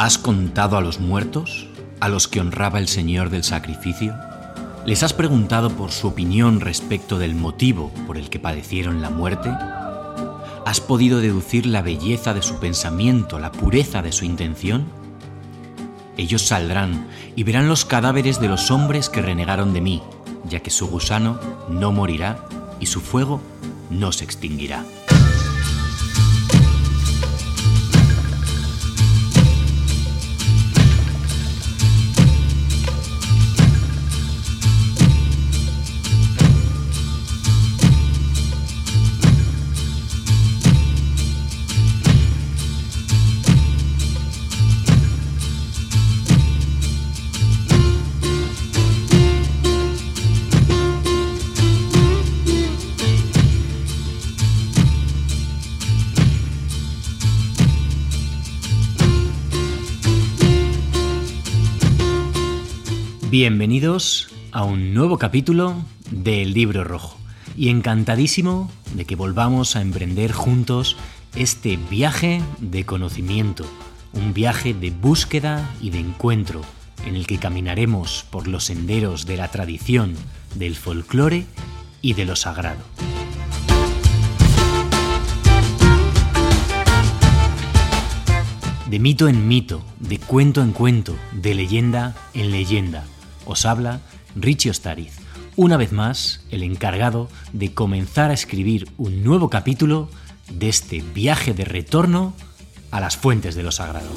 ¿Has contado a los muertos, a los que honraba el Señor del sacrificio? ¿Les has preguntado por su opinión respecto del motivo por el que padecieron la muerte? ¿Has podido deducir la belleza de su pensamiento, la pureza de su intención? Ellos saldrán y verán los cadáveres de los hombres que renegaron de mí, ya que su gusano no morirá y su fuego no se extinguirá. Bienvenidos a un nuevo capítulo del Libro Rojo y encantadísimo de que volvamos a emprender juntos este viaje de conocimiento, un viaje de búsqueda y de encuentro en el que caminaremos por los senderos de la tradición, del folclore y de lo sagrado. De mito en mito, de cuento en cuento, de leyenda en leyenda os habla Richie Ostariz, una vez más el encargado de comenzar a escribir un nuevo capítulo de este viaje de retorno a las fuentes de lo sagrado.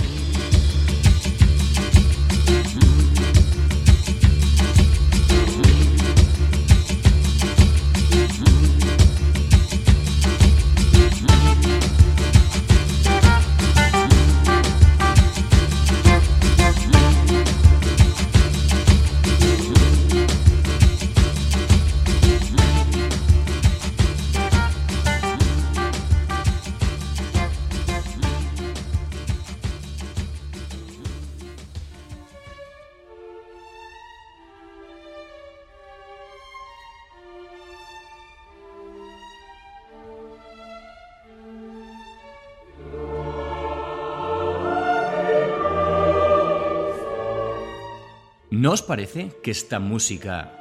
¿No os parece que esta música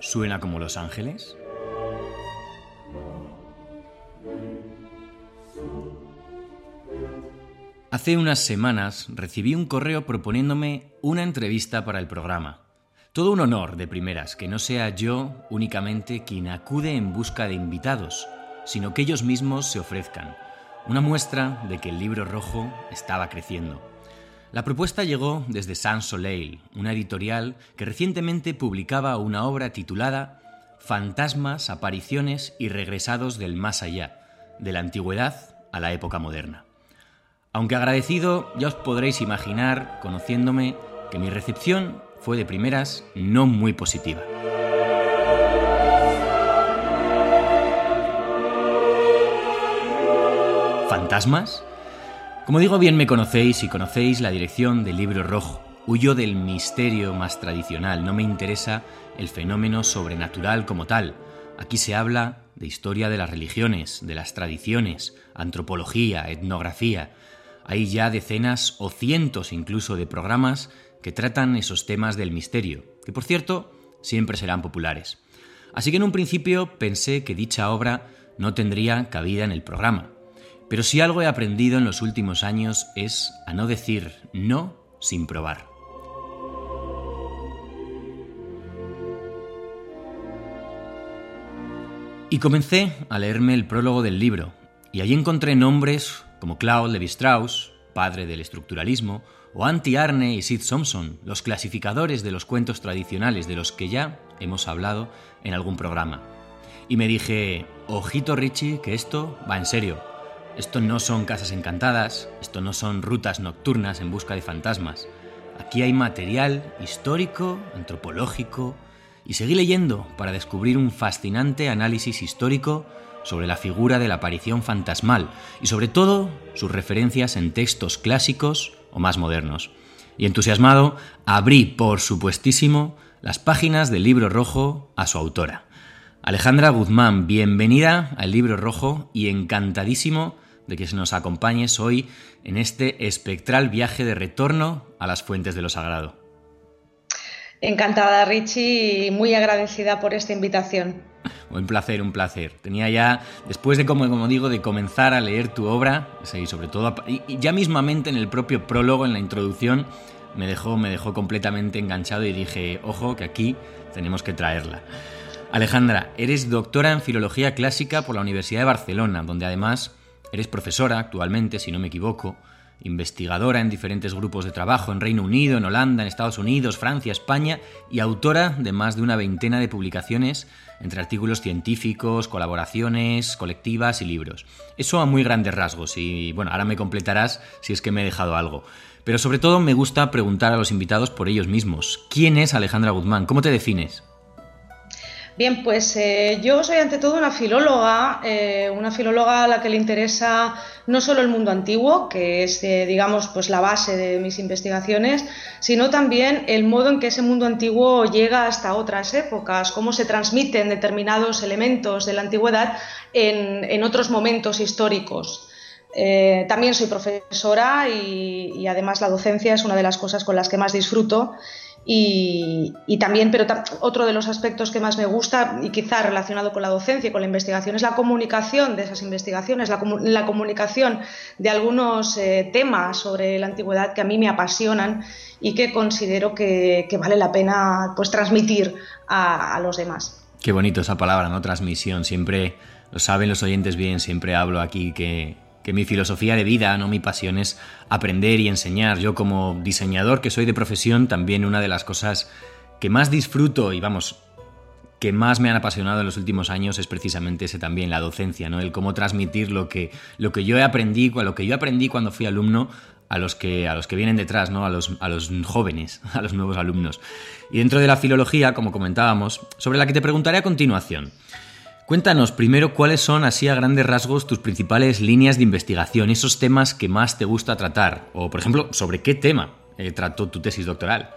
suena como Los Ángeles? Hace unas semanas recibí un correo proponiéndome una entrevista para el programa. Todo un honor de primeras que no sea yo únicamente quien acude en busca de invitados, sino que ellos mismos se ofrezcan. Una muestra de que el libro rojo estaba creciendo. La propuesta llegó desde Sans Soleil, una editorial que recientemente publicaba una obra titulada Fantasmas, apariciones y regresados del más allá, de la antigüedad a la época moderna. Aunque agradecido, ya os podréis imaginar, conociéndome, que mi recepción fue de primeras no muy positiva. ¿Fantasmas? Como digo, bien me conocéis y conocéis la dirección del libro rojo. Huyo del misterio más tradicional, no me interesa el fenómeno sobrenatural como tal. Aquí se habla de historia de las religiones, de las tradiciones, antropología, etnografía. Hay ya decenas o cientos incluso de programas que tratan esos temas del misterio, que por cierto siempre serán populares. Así que en un principio pensé que dicha obra no tendría cabida en el programa. Pero si algo he aprendido en los últimos años es a no decir no sin probar. Y comencé a leerme el prólogo del libro, y allí encontré nombres como Claude Levi-Strauss, padre del estructuralismo, o Antti Arne y Sid Thompson, los clasificadores de los cuentos tradicionales de los que ya hemos hablado en algún programa. Y me dije, ojito Richie, que esto va en serio. Esto no son casas encantadas, esto no son rutas nocturnas en busca de fantasmas. Aquí hay material histórico, antropológico, y seguí leyendo para descubrir un fascinante análisis histórico sobre la figura de la aparición fantasmal y sobre todo sus referencias en textos clásicos o más modernos. Y entusiasmado, abrí, por supuestísimo, las páginas del libro rojo a su autora. Alejandra Guzmán, bienvenida al libro rojo y encantadísimo de que nos acompañes hoy en este espectral viaje de retorno a las fuentes de lo sagrado. Encantada, Richie, y muy agradecida por esta invitación. Un placer, un placer. Tenía ya, después de, como, como digo, de comenzar a leer tu obra, y sobre todo, y ya mismamente en el propio prólogo, en la introducción, me dejó, me dejó completamente enganchado y dije, ojo, que aquí tenemos que traerla. Alejandra, eres doctora en Filología Clásica por la Universidad de Barcelona, donde además eres profesora actualmente, si no me equivoco, investigadora en diferentes grupos de trabajo en Reino Unido, en Holanda, en Estados Unidos, Francia, España y autora de más de una veintena de publicaciones entre artículos científicos, colaboraciones, colectivas y libros. Eso a muy grandes rasgos y bueno, ahora me completarás si es que me he dejado algo. Pero sobre todo me gusta preguntar a los invitados por ellos mismos. ¿Quién es Alejandra Guzmán? ¿Cómo te defines? Bien, pues eh, yo soy ante todo una filóloga, eh, una filóloga a la que le interesa no solo el mundo antiguo, que es, eh, digamos, pues la base de mis investigaciones, sino también el modo en que ese mundo antiguo llega hasta otras épocas, cómo se transmiten determinados elementos de la antigüedad en, otros momentos históricos. también soy profesora y, además la docencia es una de las cosas con las que más disfruto y, también, pero otro de los aspectos que más me gusta y quizá relacionado con la docencia y con la investigación es la comunicación de esas investigaciones, la, comunicación de algunos eh, temas sobre la antigüedad que a mí me apasionan y que considero que, vale la pena pues, transmitir a, a los demás. Qué bonito esa palabra, ¿no? Transmisión. Siempre, lo saben los oyentes bien, siempre hablo aquí que que mi filosofía de vida, no mi pasión es aprender y enseñar. Yo como diseñador que soy de profesión, también una de las cosas que más disfruto y vamos, que más me han apasionado en los últimos años es precisamente ese también, la docencia, ¿no? El cómo transmitir lo que, lo que yo aprendí, lo que yo aprendí cuando fui alumno a los que, a los que vienen detrás, ¿no? A los, a los jóvenes, a los nuevos alumnos. Y dentro de la filología, como comentábamos, sobre la que te preguntaré a continuación. Cuéntanos primero cuáles son, así a grandes rasgos, tus principales líneas de investigación, esos temas que más te gusta tratar, o por ejemplo, sobre qué tema eh, trató tu tesis doctoral.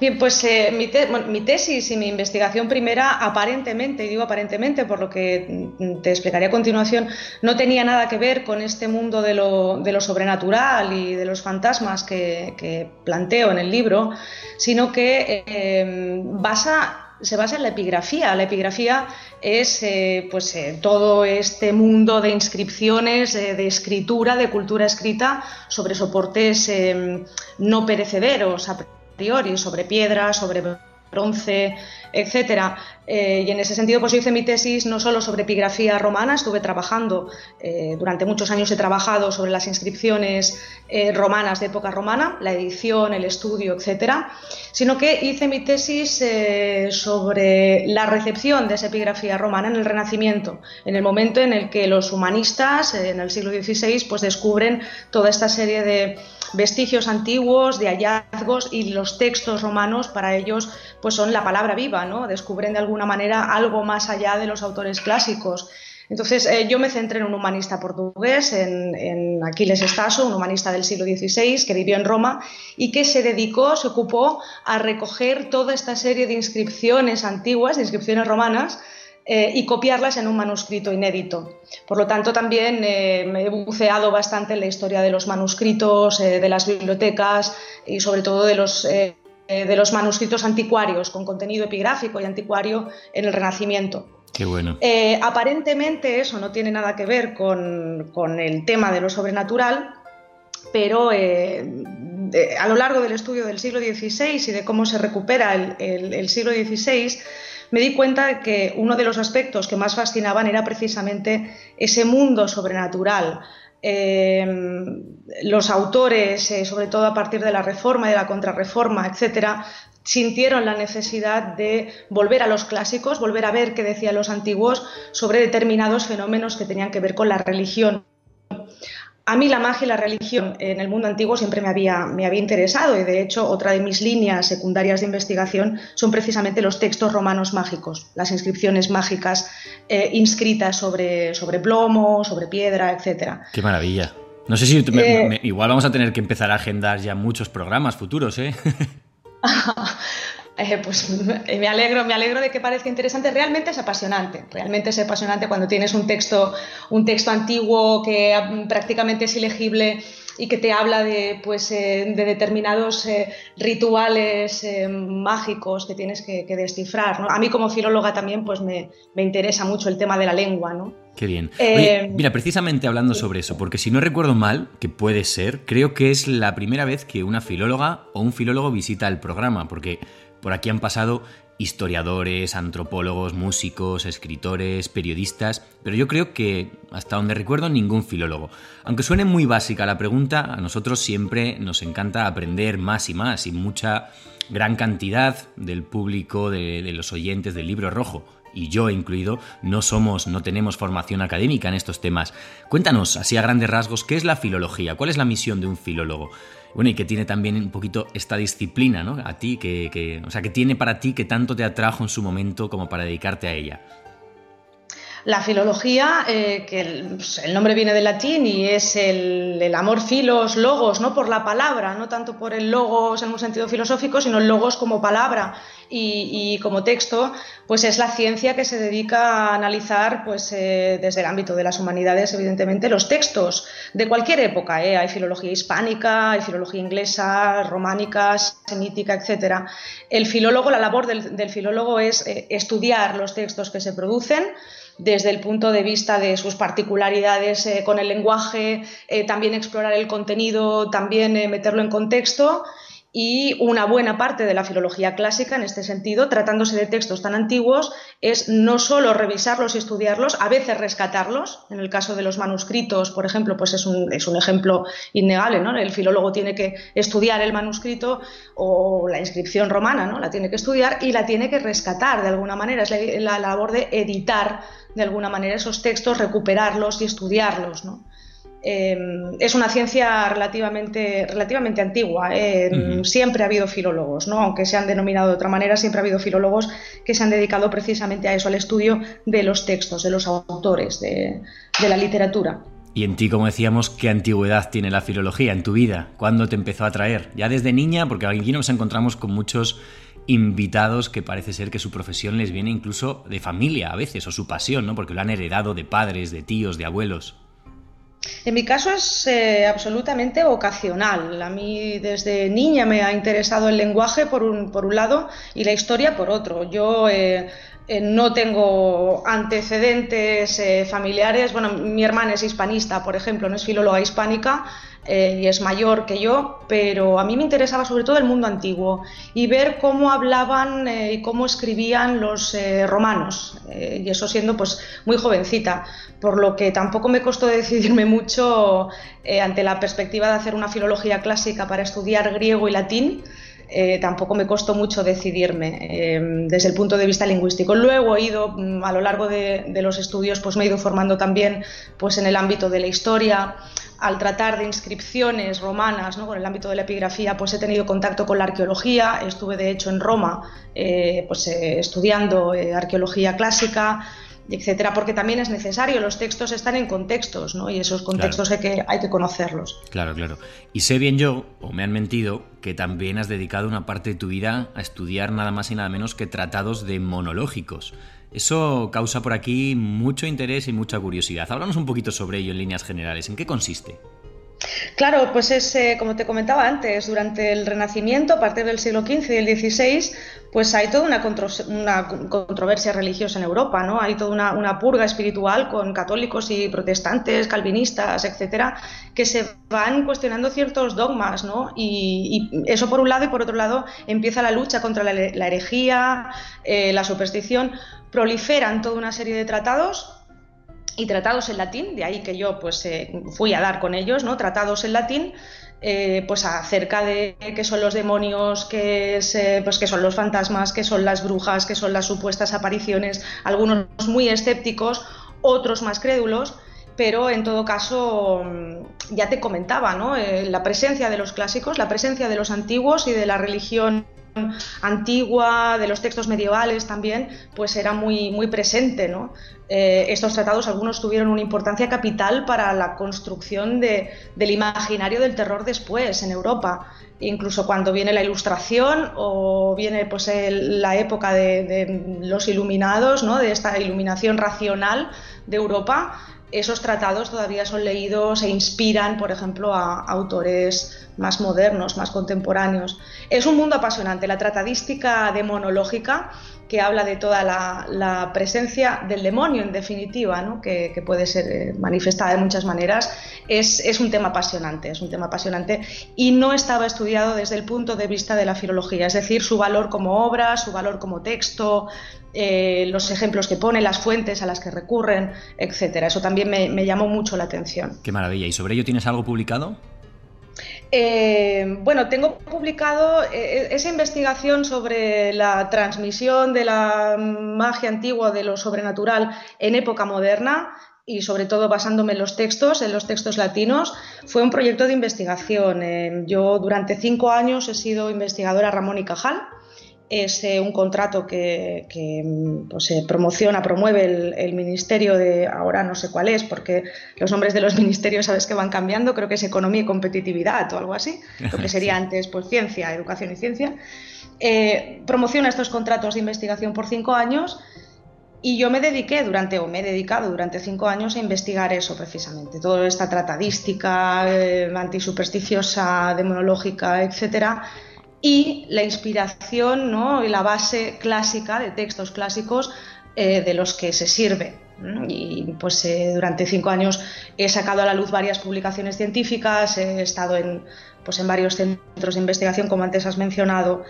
Bien, pues eh, mi, tesis y mi investigación primera, aparentemente, y digo aparentemente por lo que te explicaré a continuación, no tenía nada que ver con este mundo de lo, sobrenatural y de los fantasmas que, planteo en el libro, sino que eh, basa se basa en la epigrafía. La epigrafía es eh, pues, eh, todo este mundo de inscripciones, de escritura, de cultura escrita sobre soportes eh, no perecederos a priori, sobre piedra, sobre bronce, etcétera. Eh, y en ese sentido, pues yo hice mi tesis no solo sobre epigrafía romana, estuve trabajando, eh, durante muchos años he trabajado sobre las inscripciones eh, romanas de época romana, la edición, el estudio, etcétera, sino que hice mi tesis sobre la recepción de esa epigrafía romana en el Renacimiento, en el momento en el que los humanistas, en el siglo XVI, pues descubren toda esta serie de vestigios antiguos, de hallazgos y los textos romanos para ellos pues son la palabra viva, ¿no? Descubren de alguna manera algo más allá de los autores clásicos. Entonces, eh, yo me centré en un humanista portugués, en, Aquiles Estaso, un humanista del siglo XVI que vivió en Roma y que se dedicó, se ocupó a recoger toda esta serie de inscripciones antiguas, de inscripciones romanas, eh, y copiarlas en un manuscrito inédito. Por lo tanto, también eh, me he buceado bastante en la historia de los manuscritos, de las bibliotecas y sobre todo de los eh, de los manuscritos anticuarios con contenido epigráfico y anticuario en el Renacimiento. Qué bueno. Eh, aparentemente eso no tiene nada que ver con, el tema de lo sobrenatural, pero eh, a lo largo del estudio del siglo XVI y de cómo se recupera el, siglo XVI, me di cuenta que uno de los aspectos que más fascinaban era precisamente ese mundo sobrenatural, Em, los autores, eh, sobre todo a partir de la reforma y de la contrarreforma, etcétera, sintieron la necesidad de volver a los clásicos, volver a ver qué decían los antiguos sobre determinados fenómenos que tenían que ver con la religión a mí la magia y la religión en el mundo antiguo siempre me había, me había interesado y de hecho otra de mis líneas secundarias de investigación son precisamente los textos romanos mágicos, las inscripciones mágicas eh, inscritas sobre, sobre plomo, sobre piedra, etc. Qué maravilla. No sé si eh, igual vamos a tener que empezar a agendar ya muchos programas futuros, ¿eh? eh, pues me alegro, me alegro de que parezca interesante. Realmente es apasionante, realmente es apasionante cuando tienes un texto, un texto antiguo que prácticamente es ilegible y que te habla de, pues, eh, de determinados eh, rituales eh, mágicos que tienes que, descifrar. A mí como filóloga también pues, me, interesa mucho el tema de la lengua. ¿no? Qué bien. mira, precisamente hablando sobre eso, porque si no recuerdo mal, que puede ser, creo que es la primera vez que una filóloga o un filólogo visita el programa, porque por aquí han pasado historiadores, antropólogos, músicos, escritores, periodistas, pero yo creo que, hasta donde recuerdo, ningún filólogo. Aunque suene muy básica la pregunta, a nosotros siempre nos encanta aprender más y más, y mucha gran cantidad del público, de, de los oyentes del libro rojo y yo incluido, no somos, no tenemos formación académica en estos temas. Cuéntanos, así a grandes rasgos, ¿qué es la filología? ¿Cuál es la misión de un filólogo? Bueno, y que tiene también un poquito esta disciplina, ¿no? A ti, que, o sea, que tiene para ti que tanto te atrajo en su momento como para dedicarte a ella. La filología, eh, que pues, el, nombre viene del latín y es el, amor filos, logos, no por la palabra, no tanto por el logos en un sentido filosófico, sino el logos como palabra y, como texto, pues es la ciencia que se dedica a analizar pues, eh, desde el ámbito de las humanidades, evidentemente, los textos de cualquier época. ¿eh? Hay filología hispánica, hay filología inglesa, románica, semítica, etc. El filólogo, la labor del, filólogo es estudiar los textos que se producen, desde el punto de vista de sus particularidades eh, con el lenguaje, eh, también explorar el contenido, también eh, meterlo en contexto y una buena parte de la filología clásica en este sentido, tratándose de textos tan antiguos, es no solo revisarlos y estudiarlos, a veces rescatarlos. En el caso de los manuscritos, por ejemplo, pues es un, es un ejemplo innegable, ¿no? El filólogo tiene que estudiar el manuscrito o la inscripción romana, ¿no? La tiene que estudiar y la tiene que rescatar de alguna manera. Es la, la labor de editar de alguna manera esos textos, recuperarlos y estudiarlos. ¿no? Em, es una ciencia relativamente, relativamente antigua. ¿eh? Siempre ha habido filólogos, ¿no? aunque se han denominado de otra manera, siempre ha habido filólogos que se han dedicado precisamente a eso, al estudio de los textos, de los autores, de, de la literatura. Y en ti, como decíamos, ¿qué antigüedad tiene la filología en tu vida? ¿Cuándo te empezó a atraer? ¿Ya desde niña? Porque aquí nos encontramos con muchos invitados que parece ser que su profesión les viene incluso de familia a veces, o su pasión, ¿no? Porque lo han heredado de padres, de tíos, de abuelos. En mi caso es eh, absolutamente ocasional. A mí desde niña me ha interesado el lenguaje por un, por un lado y la historia por otro. Yo eh, eh, no tengo antecedentes familiares. Bueno, mi hermana es hispanista, por ejemplo, no es filóloga hispánica, eh, y es mayor que yo, pero a mí me interesaba sobre todo el mundo antiguo y ver cómo hablaban eh, y cómo escribían los eh, romanos, y eso siendo pues muy jovencita, por lo que tampoco me costó decidirme mucho ante la perspectiva de hacer una filología clásica para estudiar griego y latín. Tampoco me costó mucho decidirme desde el punto de vista lingüístico. Luego he ido, mm, a lo largo de, los estudios, pues me he ido formando también pues en el ámbito de la historia, al tratar de inscripciones romanas ¿no? con el ámbito de la epigrafía, pues he tenido contacto con la arqueología. Estuve de hecho en Roma eh, pues, eh, estudiando eh, arqueología clásica, etcétera, porque también es necesario. Los textos están en contextos, ¿no? Y esos contextos hay, que, hay que conocerlos. Claro, claro. Y sé bien yo, o me han mentido, que también has dedicado una parte de tu vida a estudiar nada más y nada menos que tratados de monológicos. Eso causa por aquí mucho interés y mucha curiosidad. Háblanos un poquito sobre ello en líneas generales. ¿En qué consiste? Claro, pues es, eh, como te comentaba antes, durante el Renacimiento, a partir del siglo XV y el XVI, pues hay toda una, controversia religiosa en Europa, ¿no? Hay toda una, purga espiritual con católicos y protestantes, calvinistas, etcétera, que se van cuestionando ciertos dogmas, ¿no? Y, eso por un lado, y por otro lado empieza la lucha contra la, herejía, eh, la superstición, proliferan toda una serie de tratados y tratados en latín, de ahí que yo pues eh, fui a dar con ellos, ¿no? Tratados en latín, eh, pues acerca de qué son los demonios, qué, pues, qué son los fantasmas, qué son las brujas, qué son las supuestas apariciones, algunos muy escépticos, otros más crédulos, pero en todo caso mm, ya te comentaba, ¿no? Eh, la presencia de los clásicos, la presencia de los antiguos y de la religión antigua, de los textos medievales también, pues era muy, muy presente. ¿no? Eh, estos tratados, algunos tuvieron una importancia capital para la construcción de, del imaginario del terror después en Europa. Incluso cuando viene la ilustración o viene pues, la época de, de los iluminados, ¿no? de esta iluminación racional de Europa, esos tratados todavía son leídos e inspiran, por ejemplo, a autores más modernos, más contemporáneos. Es un mundo apasionante, la tratadística demonológica, que habla de toda la, presencia del demonio, en definitiva, que, puede ser eh, manifestada de muchas maneras, es, un tema apasionante, es un tema apasionante y no estaba estudiado desde el punto de vista de la filología, es decir, su valor como obra, su valor como texto, eh, los ejemplos que pone, las fuentes a las que recurren, etcétera. Eso también me, llamó mucho la atención. Qué maravilla. ¿Y sobre ello tienes algo publicado? Eh, bueno, tengo publicado eh, esa investigación sobre la transmisión de la magia antigua, de lo sobrenatural en época moderna y sobre todo basándome en los textos, en los textos latinos, fue un proyecto de investigación. yo durante cinco años he sido investigadora Ramón y Cajal es eh, un contrato que, pues, se promociona, promueve el, ministerio de, ahora no sé cuál es, porque los nombres de los ministerios sabes que van cambiando, creo que es economía y competitividad o algo así, lo que sería antes pues ciencia, educación y ciencia. Eh, promociona estos contratos de investigación por cinco años y yo me dediqué durante, o me he dedicado durante cinco años a investigar eso precisamente, toda esta tratadística eh, antisupersticiosa, demonológica, etcétera, y la inspiración ¿no? y la base clásica de textos clásicos eh, de los que se sirve. Y pues eh, durante cinco años he sacado a la luz varias publicaciones científicas, he estado en, pues, en varios centros de investigación, como antes has mencionado,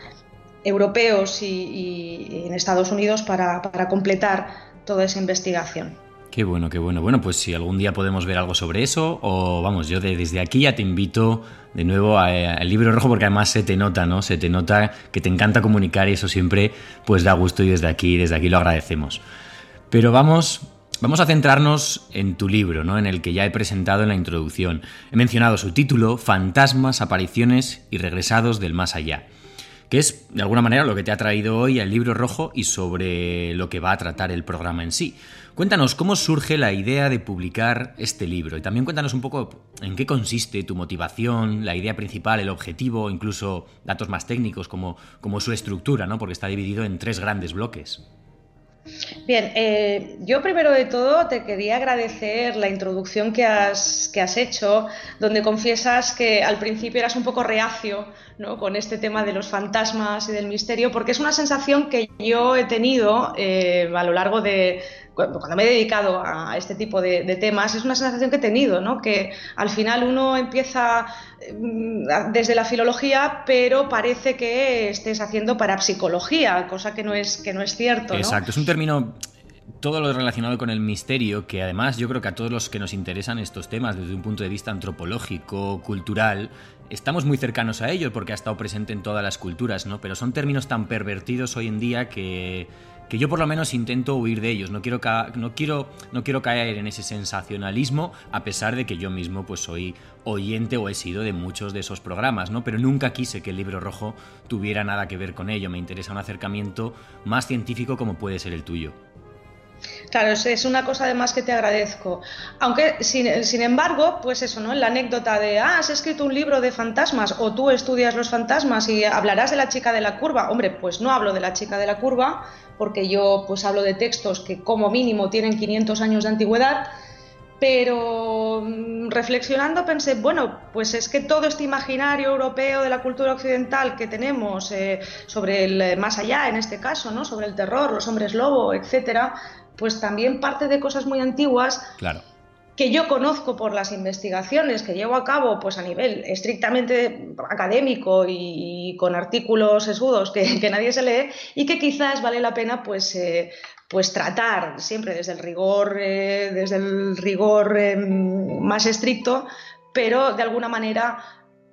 europeos y, en Estados Unidos para completar toda esa investigación. Qué bueno, qué bueno. Bueno, pues si algún día podemos ver algo sobre eso, o vamos, yo desde aquí ya te invito de nuevo al libro rojo porque además se te nota, ¿no? Se te nota que te encanta comunicar y eso siempre pues da gusto y desde aquí, desde aquí lo agradecemos. Pero vamos, vamos a centrarnos en tu libro, ¿no? En el que ya he presentado en la introducción. He mencionado su título, Fantasmas, apariciones y regresados del más allá que es de alguna manera lo que te ha traído hoy al libro rojo y sobre lo que va a tratar el programa en sí. Cuéntanos cómo surge la idea de publicar este libro y también cuéntanos un poco en qué consiste tu motivación, la idea principal, el objetivo, incluso datos más técnicos como, como su estructura, ¿no? porque está dividido en tres grandes bloques. Bien, eh, yo primero de todo te quería agradecer la introducción que has, que has hecho, donde confiesas que al principio eras un poco reacio ¿no? con este tema de los fantasmas y del misterio, porque es una sensación que yo he tenido eh, a lo largo de, cuando me he dedicado a este tipo de, temas, es una sensación que he tenido, ¿no? que al final uno empieza mm, desde la filología, pero parece que estés haciendo parapsicología, cosa que no es, que no es cierto. Exacto, es un término todo lo relacionado con el misterio, que además yo creo que a todos los que nos interesan estos temas desde un punto de vista antropológico, cultural, estamos muy cercanos a ello porque ha estado presente en todas las culturas, ¿no? Pero son términos tan pervertidos hoy en día que que yo por lo menos intento huir de ellos. No quiero, no quiero, no quiero caer en ese sensacionalismo, a pesar de que yo mismo pues soy oyente o he sido de muchos de esos programas, ¿no? Pero nunca quise que el libro rojo tuviera nada que ver con ello. Me interesa un acercamiento más científico como puede ser el tuyo. Claro, es una cosa además que te agradezco. Aunque, sin, embargo, pues eso, ¿no? La anécdota de, ah, has escrito un libro de fantasmas o tú estudias los fantasmas y hablarás de la chica de la curva. Hombre, pues no hablo de la chica de la curva porque yo pues hablo de textos que como mínimo tienen 500 años de antigüedad, pero mm, reflexionando pensé, bueno, pues es que todo este imaginario europeo de la cultura occidental que tenemos eh, sobre el eh, más allá, en este caso, ¿no? sobre el terror, los hombres lobo, etcétera, pues también parte de cosas muy antiguas. Claro que yo conozco por las investigaciones que llevo a cabo pues a nivel estrictamente académico y, con artículos sesudos que, nadie se lee y que quizás vale la pena pues, eh, pues tratar siempre desde el rigor, eh, desde el rigor em, más estricto, pero de alguna manera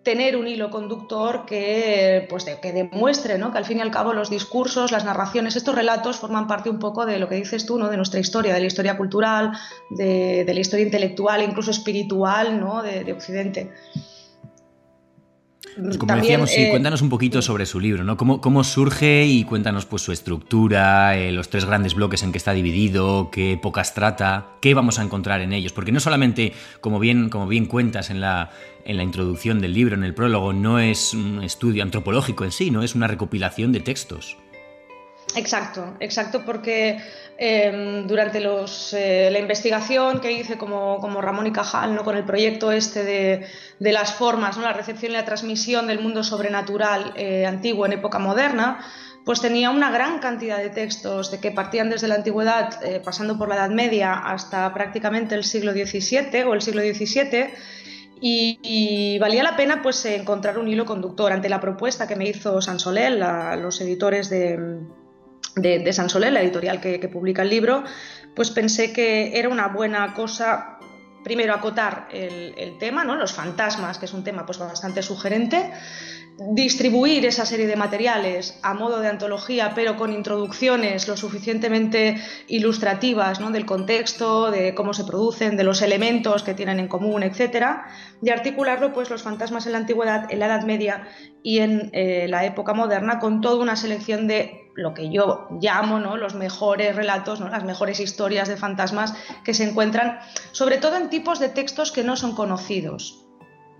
tener un hilo conductor que, pues que demuestre ¿no? que al fin y al cabo los discursos, las narraciones, estos relatos forman parte un poco de lo que dices tú, ¿no? de nuestra historia, de la historia cultural, de, la historia intelectual, incluso espiritual ¿no? de, Occidente. Pues como decíamos, sí, cuéntanos un poquito sobre su libro, ¿no? ¿Cómo, cómo surge y cuéntanos pues su estructura, los tres grandes bloques en que está dividido, qué épocas trata, qué vamos a encontrar en ellos. Porque no solamente, como bien, como bien cuentas en la, en la introducción del libro, en el prólogo, no es un estudio antropológico en sí, no es una recopilación de textos. Exacto, exacto, porque em, durante los, eh, la investigación que hice como, Ramón y Cajal ¿no? con el proyecto este de, las formas, ¿no? la recepción y la transmisión del mundo sobrenatural eh, antiguo en época moderna, pues tenía una gran cantidad de textos de que partían desde la antigüedad, eh, pasando por la Edad Media hasta prácticamente el siglo XVII o el siglo XVII. Y, valía la pena pues encontrar un hilo conductor ante la propuesta que me hizo Sansolel, los editores de, de, San Soler, la editorial que, publica el libro, pues pensé que era una buena cosa primero acotar el, tema, ¿no? los fantasmas, que es un tema pues, bastante sugerente, distribuir esa serie de materiales a modo de antología, pero con introducciones lo suficientemente ilustrativas ¿no? del contexto, de cómo se producen, de los elementos que tienen en común, etcétera, y articularlo pues los fantasmas en la antigüedad, en la Edad Media y en eh, la época moderna con toda una selección de lo que yo llamo ¿no? los mejores relatos, ¿no? las mejores historias de fantasmas que se encuentran, sobre todo en tipos de textos que no son conocidos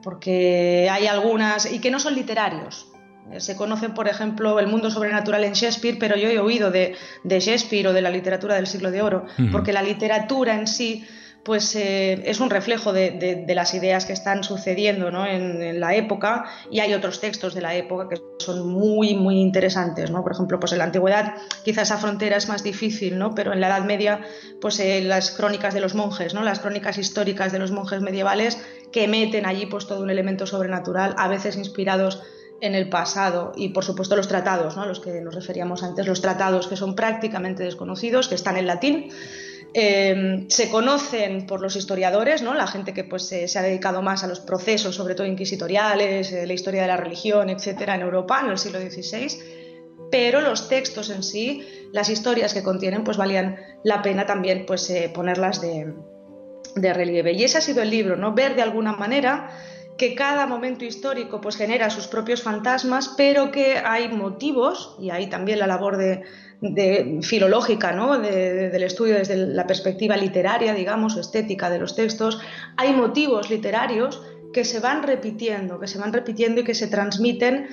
porque hay algunas y que no son literarios. Eh, se conocen, por ejemplo, el mundo sobrenatural en Shakespeare, pero yo he oído de, Shakespeare o de la literatura del siglo de oro, porque la literatura en sí pues eh, es un reflejo de, las ideas que están sucediendo en, la época y hay otros textos de la época que son muy muy interesantes ¿no? por ejemplo pues en la antigüedad quizás esa frontera es más difícil ¿no? pero en la Edad Media pues eh, las crónicas de los monjes ¿no? las crónicas históricas de los monjes medievales que meten allí pues todo un elemento sobrenatural a veces inspirados en el pasado y por supuesto los tratados, ¿no? los que nos referíamos antes, los tratados que son prácticamente desconocidos, que están en latín Em, se conocen por los historiadores, ¿no? la gente que pues, se, ha dedicado más a los procesos, sobre todo inquisitoriales, eh, la historia de la religión, etcétera, en Europa en el siglo XVI, pero los textos en sí, las historias que contienen, pues valían la pena también pues, eh, ponerlas de, relieve. Y ese ha sido el libro, ¿no? ver de alguna manera que cada momento histórico pues, genera sus propios fantasmas, pero que hay motivos, y ahí también la labor de, de, filológica, ¿no? del estudio desde la perspectiva literaria, digamos, estética de los textos, hay motivos literarios que se van repitiendo, que se van repitiendo y que se transmiten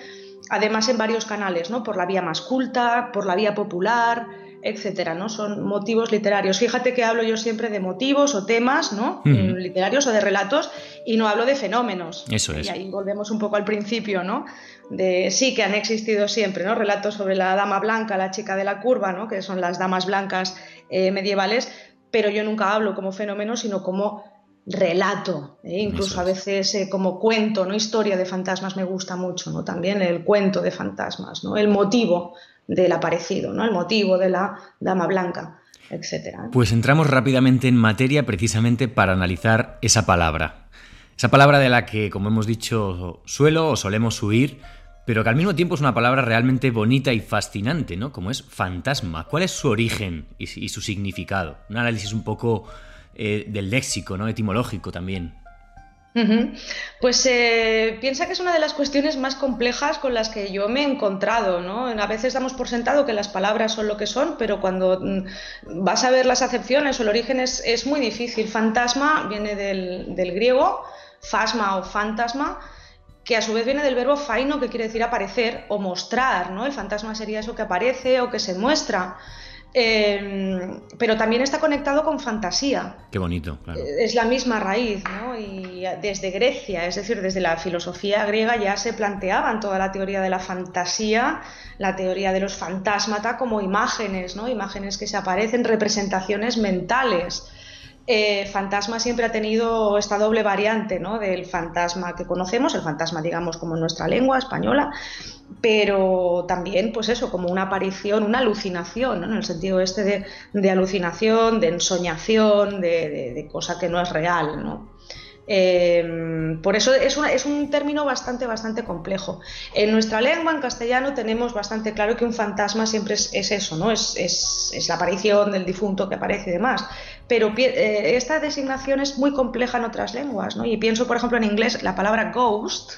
además en varios canales, ¿no? por la vía más culta, por la vía popular, etcétera, ¿no? Son motivos literarios. Fíjate que hablo yo siempre de motivos o temas, ¿no? Literarios o de relatos y no hablo de fenómenos. Eso es. Y ahí volvemos un poco al principio, ¿no? De sí que han existido siempre, ¿no? Relatos sobre la dama blanca, la chica de la curva, ¿no? Que son las damas blancas eh, medievales, pero yo nunca hablo como fenómeno, sino como relato, ¿eh? incluso a veces eh, como cuento, no historia de fantasmas me gusta mucho, ¿no? También el cuento de fantasmas, ¿no? El motivo del aparecido, ¿no? el motivo de la dama blanca, etc. Pues entramos rápidamente en materia precisamente para analizar esa palabra. Esa palabra de la que, como hemos dicho, suelo o solemos huir, pero que al mismo tiempo es una palabra realmente bonita y fascinante, ¿no? Como es fantasma. ¿Cuál es su origen y, su significado? Un análisis un poco eh, del léxico, ¿no? Etimológico también. Pues eh, piensa que es una de las cuestiones más complejas con las que yo me he encontrado, ¿no? A veces damos por sentado que las palabras son lo que son, pero cuando mm, vas a ver las acepciones o el origen es, muy difícil. Fantasma viene del, del, griego, fasma o fantasma, que a su vez viene del verbo faino, que quiere decir aparecer o mostrar, ¿no? El fantasma sería eso que aparece o que se muestra. Em, pero también está conectado con fantasía. Qué bonito, claro. Eh, es la misma raíz, ¿no? Y desde Grecia, es decir, desde la filosofía griega ya se planteaban toda la teoría de la fantasía, la teoría de los fantasmata como imágenes, ¿no? Imágenes que se aparecen, representaciones mentales. Eh, fantasma siempre ha tenido esta doble variante, ¿no? Del fantasma que conocemos, el fantasma, digamos, como en nuestra lengua española, pero también, pues eso, como una aparición, una alucinación, en el sentido este de, alucinación, de ensoñación, de, cosa que no es real, ¿no? Eh, por eso es, es, un término bastante, bastante complejo. En nuestra lengua, en castellano, tenemos bastante claro que un fantasma siempre es, eso, ¿no? Es, es, la aparición del difunto que aparece y demás. Pero eh, esta designación es muy compleja en otras lenguas, ¿no? Y pienso, por ejemplo, en inglés, la palabra ghost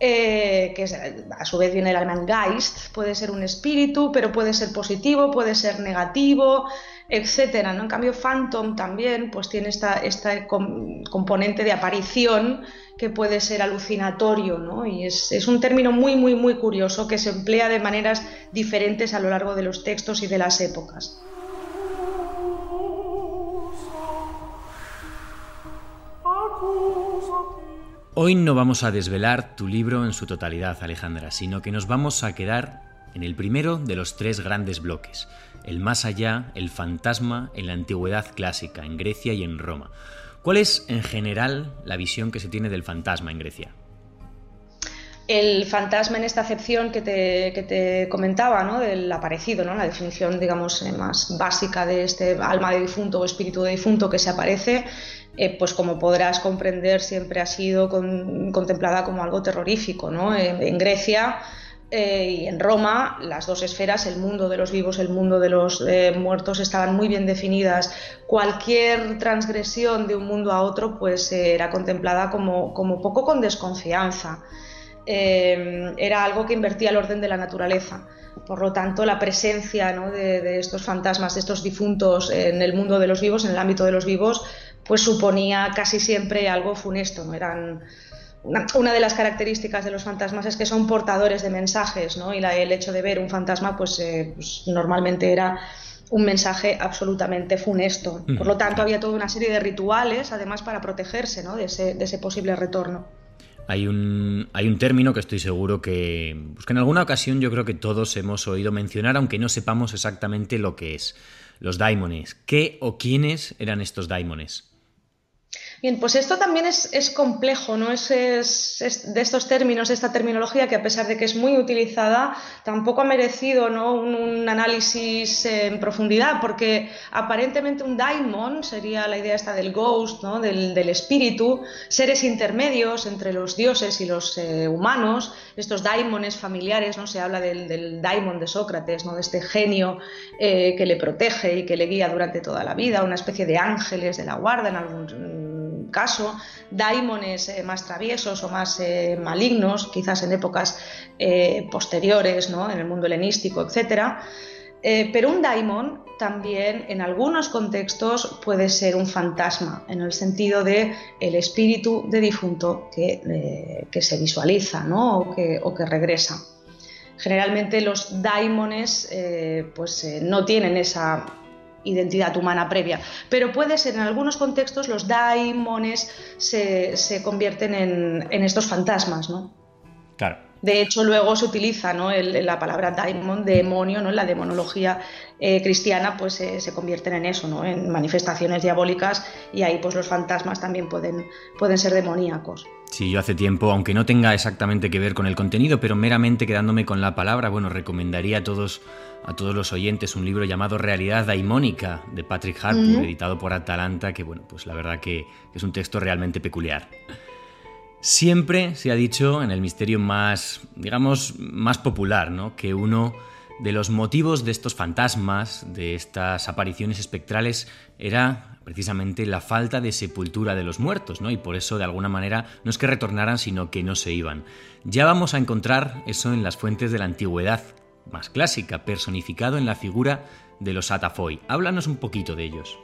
eh, que a su vez viene el alemán Geist, puede ser un espíritu, pero puede ser positivo, puede ser negativo, etcétera. ¿no? En cambio, Phantom también pues, tiene esta, esta componente de aparición que puede ser alucinatorio, ¿no? Y es, es, un término muy, muy, muy curioso que se emplea de maneras diferentes a lo largo de los textos y de las épocas. Hoy no vamos a desvelar tu libro en su totalidad, Alejandra, sino que nos vamos a quedar en el primero de los tres grandes bloques, el más allá, el fantasma en la antigüedad clásica, en Grecia y en Roma. ¿Cuál es, en general, la visión que se tiene del fantasma en Grecia? El fantasma en esta acepción que te, comentaba, ¿no? del aparecido, ¿no? la definición digamos, eh, más básica de este alma de difunto o espíritu de difunto que se aparece, eh, pues como podrás comprender, siempre ha sido contemplada como algo terrorífico. ¿no? en Grecia eh, y en Roma las dos esferas, el mundo de los vivos, el mundo de los eh, muertos, estaban muy bien definidas. Cualquier transgresión de un mundo a otro pues eh, era contemplada como, como, poco con desconfianza. era algo que invertía el orden de la naturaleza. Por lo tanto, la presencia de, estos fantasmas, de estos difuntos en el mundo de los vivos, en el ámbito de los vivos, pues suponía casi siempre algo funesto. ¿no? Eran una, de las características de los fantasmas es que son portadores de mensajes, ¿no? Y el hecho de ver un fantasma, pues, eh, pues, normalmente era un mensaje absolutamente funesto. Por lo tanto, había toda una serie de rituales, además, para protegerse ¿no? de, ese, posible retorno. Hay un, hay un término que estoy seguro que, pues que en alguna ocasión yo creo que todos hemos oído mencionar, aunque no sepamos exactamente lo que es. Los daimones. ¿Qué o quiénes eran estos daimones? Bien, pues esto también es, complejo, ¿no? Es, de estos términos, esta terminología que a pesar de que es muy utilizada, tampoco ha merecido ¿no? un, análisis en profundidad, porque aparentemente un daimon sería la idea esta del ghost, ¿no? del, espíritu, seres intermedios entre los dioses y los eh, humanos, estos daimones familiares, ¿no? Se habla del, daimon de Sócrates, ¿no? De este genio eh, que le protege y que le guía durante toda la vida, una especie de ángeles de la guarda en algún caso, daimones eh, más traviesos o más eh, malignos, quizás en épocas eh, posteriores, ¿no? en el mundo helenístico, etc. pero un daimon también en algunos contextos puede ser un fantasma, en el sentido de el espíritu de difunto que, se visualiza o, que, o, que, regresa. Generalmente los daimones pues, no tienen esa identidad humana previa. Pero puede ser en algunos contextos los daimones se, se convierten en, en, estos fantasmas, ¿no? Claro. De hecho, luego se utiliza ¿no? la palabra daimon, demonio, ¿no? en la demonología eh, cristiana, pues eh, se convierten en eso, ¿no? en manifestaciones diabólicas y ahí pues los fantasmas también pueden, pueden ser demoníacos. Sí, yo hace tiempo, aunque no tenga exactamente que ver con el contenido, pero meramente quedándome con la palabra, bueno, recomendaría a todos, a todos los oyentes un libro llamado Realidad Daimónica de Patrick Harpur, editado por Atalanta, que bueno, pues la verdad que es un texto realmente peculiar. Siempre se ha dicho en el misterio más, digamos, más popular, ¿no? Que uno de los motivos de estos fantasmas, de estas apariciones espectrales, era precisamente la falta de sepultura de los muertos, ¿no? Y por eso, de alguna manera, no es que retornaran, sino que no se iban. Ya vamos a encontrar eso en las fuentes de la antigüedad más clásica, personificado en la figura de los Atafoi. Háblanos un poquito de ellos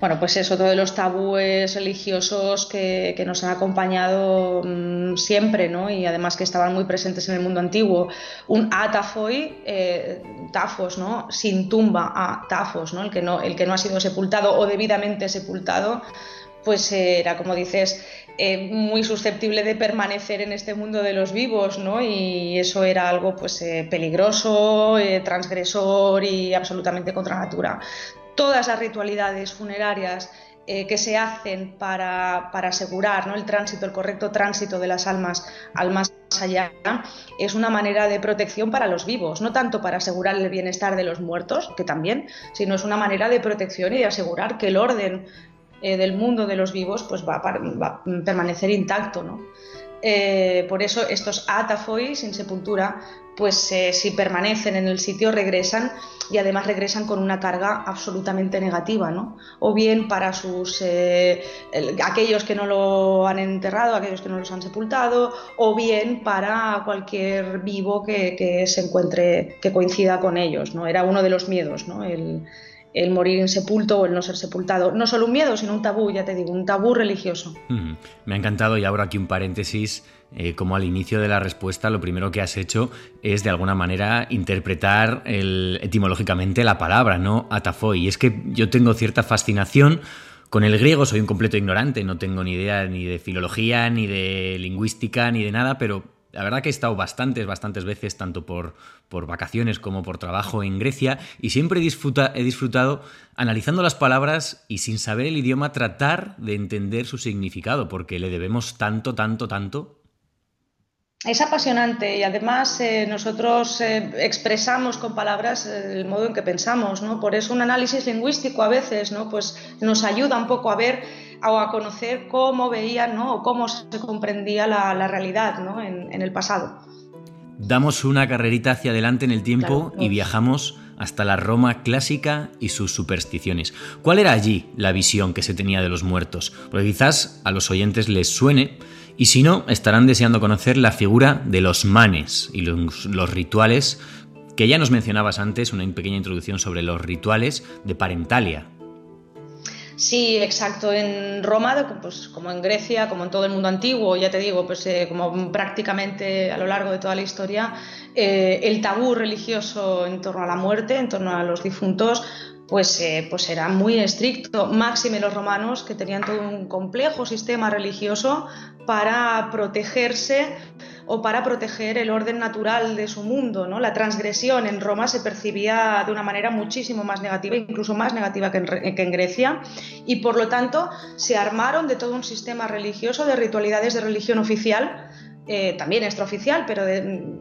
bueno, pues eso, todos los tabúes religiosos que, nos han acompañado mm, siempre, ¿no? Y además que estaban muy presentes en el mundo antiguo. Un atafoi, eh, tafos, ¿no? Sin tumba, a tafos, ¿no? El que no, el que no ha sido sepultado o debidamente sepultado, pues eh, era, como dices, eh, muy susceptible de permanecer en este mundo de los vivos, ¿no? Y eso era algo pues peligroso, transgresor y absolutamente contra natura todas las ritualidades funerarias eh, que se hacen para, asegurar ¿no? el tránsito, el correcto tránsito de las almas al más allá, es una manera de protección para los vivos, no tanto para asegurar el bienestar de los muertos, que también, sino es una manera de protección y de asegurar que el orden eh, del mundo de los vivos pues, va, a, permanecer intacto. ¿no? Eh, por eso estos atafoi sin sepultura pues eh, si permanecen en el sitio regresan y además regresan con una carga absolutamente negativa, ¿no? O bien para sus eh, aquellos que no lo han enterrado, aquellos que no los han sepultado, o bien para cualquier vivo que, se encuentre, que coincida con ellos, ¿no? Era uno de los miedos, ¿no? El, el morir insepulto o el no ser sepultado. No solo un miedo, sino un tabú, ya te digo, un tabú religioso. Me ha encantado y ahora aquí un paréntesis eh, como al inicio de la respuesta lo primero que has hecho es de alguna manera interpretar etimológicamente la palabra, ¿no? Atafoi. Y es que yo tengo cierta fascinación con el griego, soy un completo ignorante, no tengo ni idea ni de filología, ni de lingüística, ni de nada, pero la verdad que he estado bastantes, bastantes veces, tanto por, por vacaciones como por trabajo en Grecia, y siempre he disfrutado analizando las palabras y sin saber el idioma tratar de entender su significado, porque le debemos tanto, tanto, tanto es apasionante y además eh, nosotros eh, expresamos con palabras eh, el modo en que pensamos, ¿no? Por eso un análisis lingüístico a veces, ¿no? Pues nos ayuda un poco a ver o a conocer cómo veían, ¿no? O cómo se comprendía la, realidad, ¿no? En, el pasado. Damos una carrerita hacia adelante en el tiempo y viajamos hasta la Roma clásica y sus supersticiones. ¿Cuál era allí la visión que se tenía de los muertos? Porque quizás a los oyentes les suene y si no, estarán deseando conocer la figura de los manes y los, rituales que ya nos mencionabas antes, una pequeña introducción sobre los rituales de parentalia. Sí, exacto. En Roma, pues, como en Grecia, como en todo el mundo antiguo, ya te digo, pues eh, como prácticamente a lo largo de toda la historia, eh, el tabú religioso en torno a la muerte, en torno a los difuntos, pues, eh, pues era muy estricto. Máxime los romanos, que tenían todo un complejo sistema religioso para protegerse o para proteger el orden natural de su mundo. ¿no? La transgresión en Roma se percibía de una manera muchísimo más negativa, incluso más negativa que en, Grecia, y por lo tanto se armaron de todo un sistema religioso, de ritualidades de religión oficial, eh, también extraoficial, pero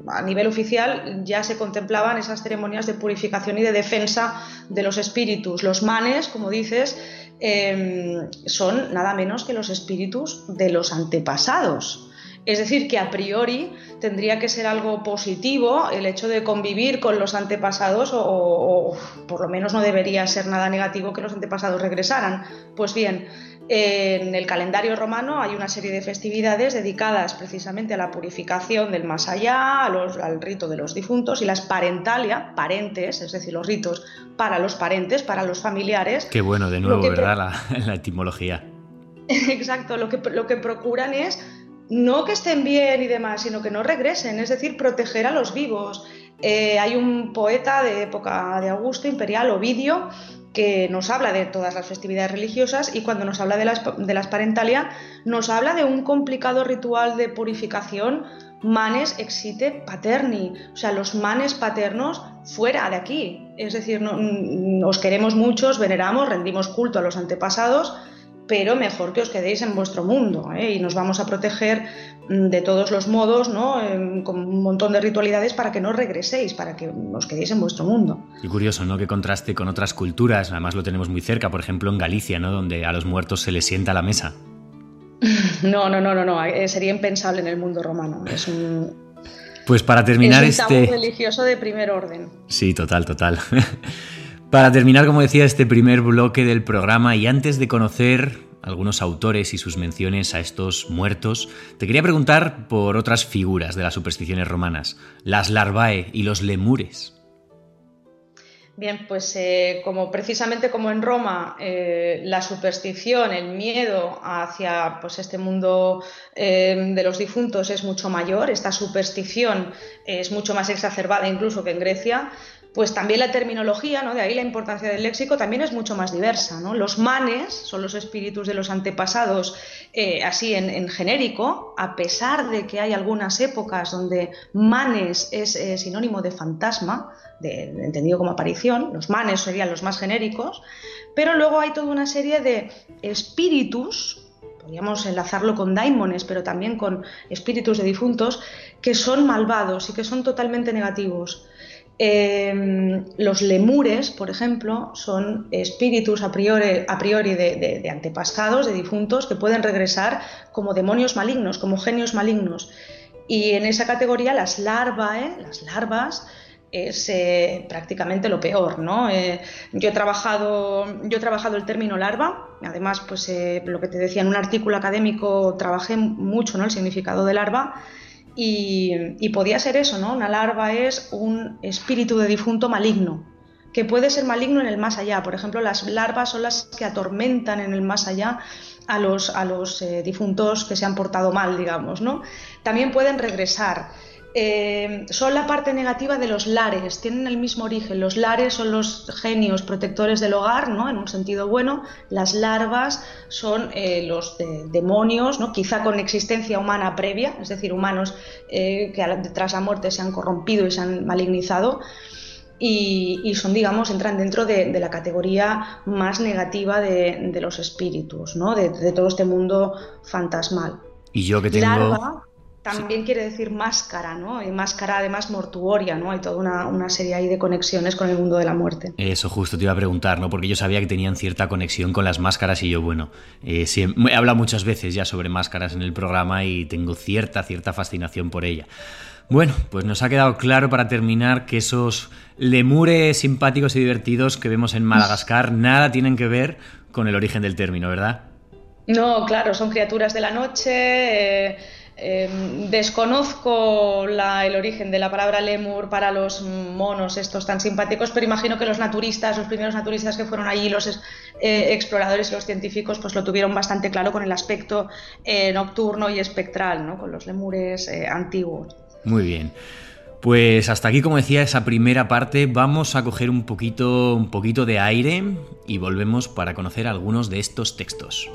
a nivel oficial ya se contemplaban esas ceremonias de purificación y de defensa de los espíritus. Los manes, como dices, em, son nada menos que los espíritus de los antepasados. Es decir, que a priori tendría que ser algo positivo el hecho de convivir con los antepasados o, o por lo menos no debería ser nada negativo que los antepasados regresaran. Pues bien, en el calendario romano hay una serie de festividades dedicadas precisamente a la purificación del más allá, al rito de los difuntos y las parentalia, parentes, es decir, los ritos para los parentes, para los familiares. Qué bueno, de nuevo, ¿verdad? La, etimología. Exacto, lo que, lo que procuran es no que estén bien y demás, sino que no regresen, es decir, proteger a los vivos. Eh, hay un poeta de época de Augusto, imperial, Ovidio, que nos habla de todas las festividades religiosas y cuando nos habla de las, de las parentalia nos habla de un complicado ritual de purificación manes exite paterni, o sea, los manes paternos fuera de aquí. Es decir, nos queremos muchos, veneramos, rendimos culto a los antepasados, pero mejor que os quedéis en vuestro mundo ¿eh? y nos vamos a proteger mm, de todos los modos, ¿no? Em, con un montón de ritualidades para que no regreséis, para que os quedéis en vuestro mundo. Y curioso, ¿no? Que contraste con otras culturas, además lo tenemos muy cerca, por ejemplo en Galicia, ¿no? Donde a los muertos se les sienta a la mesa. No, no, no, no, no, eh, sería impensable en el mundo romano. Es un, pues para terminar es un tabú este religioso de primer orden. Sí, total, total. Para terminar, como decía, este primer bloque del programa y antes de conocer algunos autores y sus menciones a estos muertos, te quería preguntar por otras figuras de las supersticiones romanas, las larvae y los lemures. Bien, pues eh, como precisamente como en Roma, eh, la superstición, el miedo hacia pues, este mundo eh, de los difuntos es mucho mayor, esta superstición es mucho más exacerbada incluso que en Grecia, pues también la terminología, ¿no? de ahí la importancia del léxico, también es mucho más diversa. ¿no? Los manes son los espíritus de los antepasados, eh, así en, genérico, a pesar de que hay algunas épocas donde manes es eh, sinónimo de fantasma, de, entendido como aparición, los manes serían los más genéricos, pero luego hay toda una serie de espíritus podríamos enlazarlo con daimones, pero también con espíritus de difuntos, que son malvados y que son totalmente negativos. Em, los lemures, por ejemplo, son espíritus a priori, de, antepasados, de difuntos, que pueden regresar como demonios malignos, como genios malignos. Y en esa categoría las larvas, ¿eh? las larvas es eh, prácticamente lo peor, ¿no? Eh, yo he trabajado, yo he trabajado el término larva, además, pues lo que te decía en un artículo académico trabajé mucho, ¿no? El significado de larva y, podía ser eso, ¿no? Una larva es un espíritu de difunto maligno, que puede ser maligno en el más allá. Por ejemplo, las larvas son las que atormentan en el más allá a los, a los eh, difuntos que se han portado mal, digamos, ¿no? También pueden regresar. Eh, son la parte negativa de los lares, tienen el mismo origen. Los lares son los genios protectores del hogar, ¿no? en un sentido bueno. Las larvas son eh, los demonios, ¿no? quizá con existencia humana previa, es decir, humanos que tras la muerte se han corrompido y se han malignizado y, son, digamos, entran dentro de, la categoría más negativa de, los espíritus, ¿no? De, todo este mundo fantasmal. Y yo que tengo... Larva también quiere decir máscara, ¿no? Y máscara además mortuoria, ¿no? Hay toda una, serie ahí de conexiones con el mundo de la muerte. Eso justo te iba a preguntar, ¿no? Porque yo sabía que tenían cierta conexión con las máscaras y yo, bueno, eh, he hablado muchas veces ya sobre máscaras en el programa y tengo cierta, cierta fascinación por ella. Bueno, pues nos ha quedado claro para terminar que esos lemures simpáticos y divertidos que vemos en Madagascar nada tienen que ver con el origen del término, ¿verdad? No, claro, son criaturas de la noche. Eh, eh, desconozco el origen de la palabra lemur para los monos estos tan simpáticos, pero imagino que los naturistas, los primeros naturistas que fueron allí, los eh, exploradores y los científicos, pues lo tuvieron bastante claro con el aspecto nocturno y espectral, ¿no? con los lemures antiguos. Muy bien. Pues hasta aquí, como decía, esa primera parte. Vamos a coger un poquito, un poquito de aire y volvemos para conocer algunos de estos textos.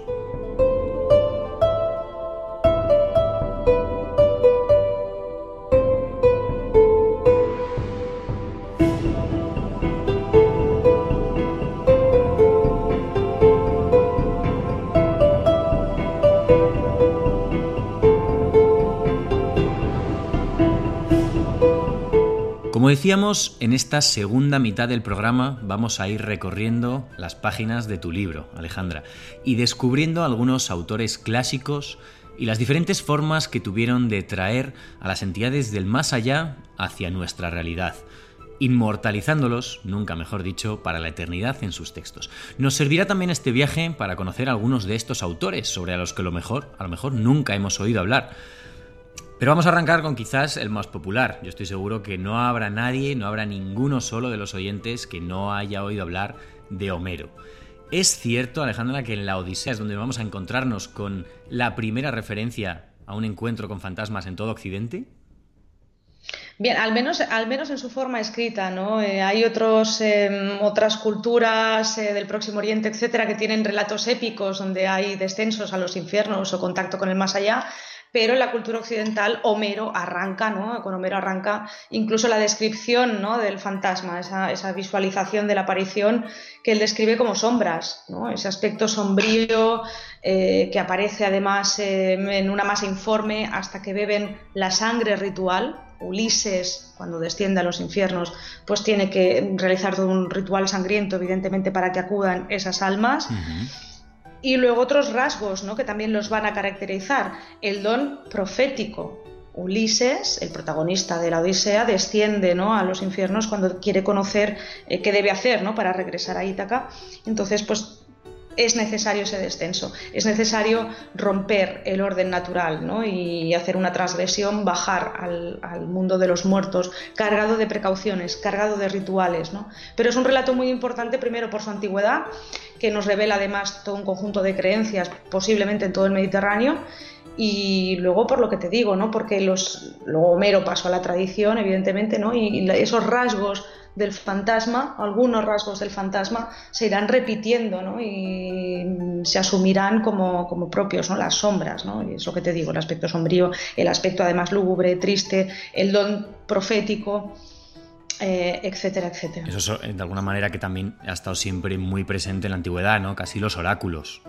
Como decíamos, en esta segunda mitad del programa vamos a ir recorriendo las páginas de tu libro, Alejandra, y descubriendo algunos autores clásicos y las diferentes formas que tuvieron de traer a las entidades del más allá hacia nuestra realidad, inmortalizándolos, nunca mejor dicho, para la eternidad en sus textos. Nos servirá también este viaje para conocer algunos de estos autores sobre a los que lo mejor, a lo mejor nunca hemos oído hablar pero vamos a arrancar con quizás el más popular. Yo estoy seguro que no habrá nadie, no habrá ninguno solo de los oyentes que no haya oído hablar de Homero. ¿Es cierto, Alejandra, que en la Odisea es donde vamos a encontrarnos con la primera referencia a un encuentro con fantasmas en todo Occidente? Bien, al menos, al menos en su forma escrita, ¿no? Eh, hay otros, em, otras culturas eh, del Próximo Oriente, etcétera, que tienen relatos épicos donde hay descensos a los infiernos o contacto con el más allá, pero en la cultura occidental Homero arranca, ¿no? Con Homero arranca incluso la descripción ¿no? del fantasma, esa, visualización de la aparición que él describe como sombras, ¿no? Ese aspecto sombrío eh, que aparece además eh, en una masa informe hasta que beben la sangre ritual. Ulises, cuando desciende a los infiernos, pues tiene que realizar todo un ritual sangriento, evidentemente, para que acudan esas almas y luego otros rasgos ¿no? que también los van a caracterizar. El don profético. Ulises, el protagonista de la Odisea, desciende ¿no? a los infiernos cuando quiere conocer eh, qué debe hacer ¿no? para regresar a Ítaca. Entonces, pues es necesario ese descenso, es necesario romper el orden natural ¿no? y hacer una transgresión, bajar al, mundo de los muertos, cargado de precauciones, cargado de rituales. ¿no? Pero es un relato muy importante, primero por su antigüedad, que nos revela además todo un conjunto de creencias, posiblemente en todo el Mediterráneo, y luego por lo que te digo, ¿no? porque los, luego Homero pasó a la tradición, evidentemente, ¿no? y esos rasgos del fantasma, algunos rasgos del fantasma se irán repitiendo ¿no? y se asumirán como, como propios, ¿no? las sombras, ¿no? y es lo que te digo, el aspecto sombrío, el aspecto además lúgubre, triste, el don profético. Eh, etcétera, etcétera. Eso de alguna manera que también ha estado siempre muy presente en la antigüedad, ¿no? Casi los oráculos.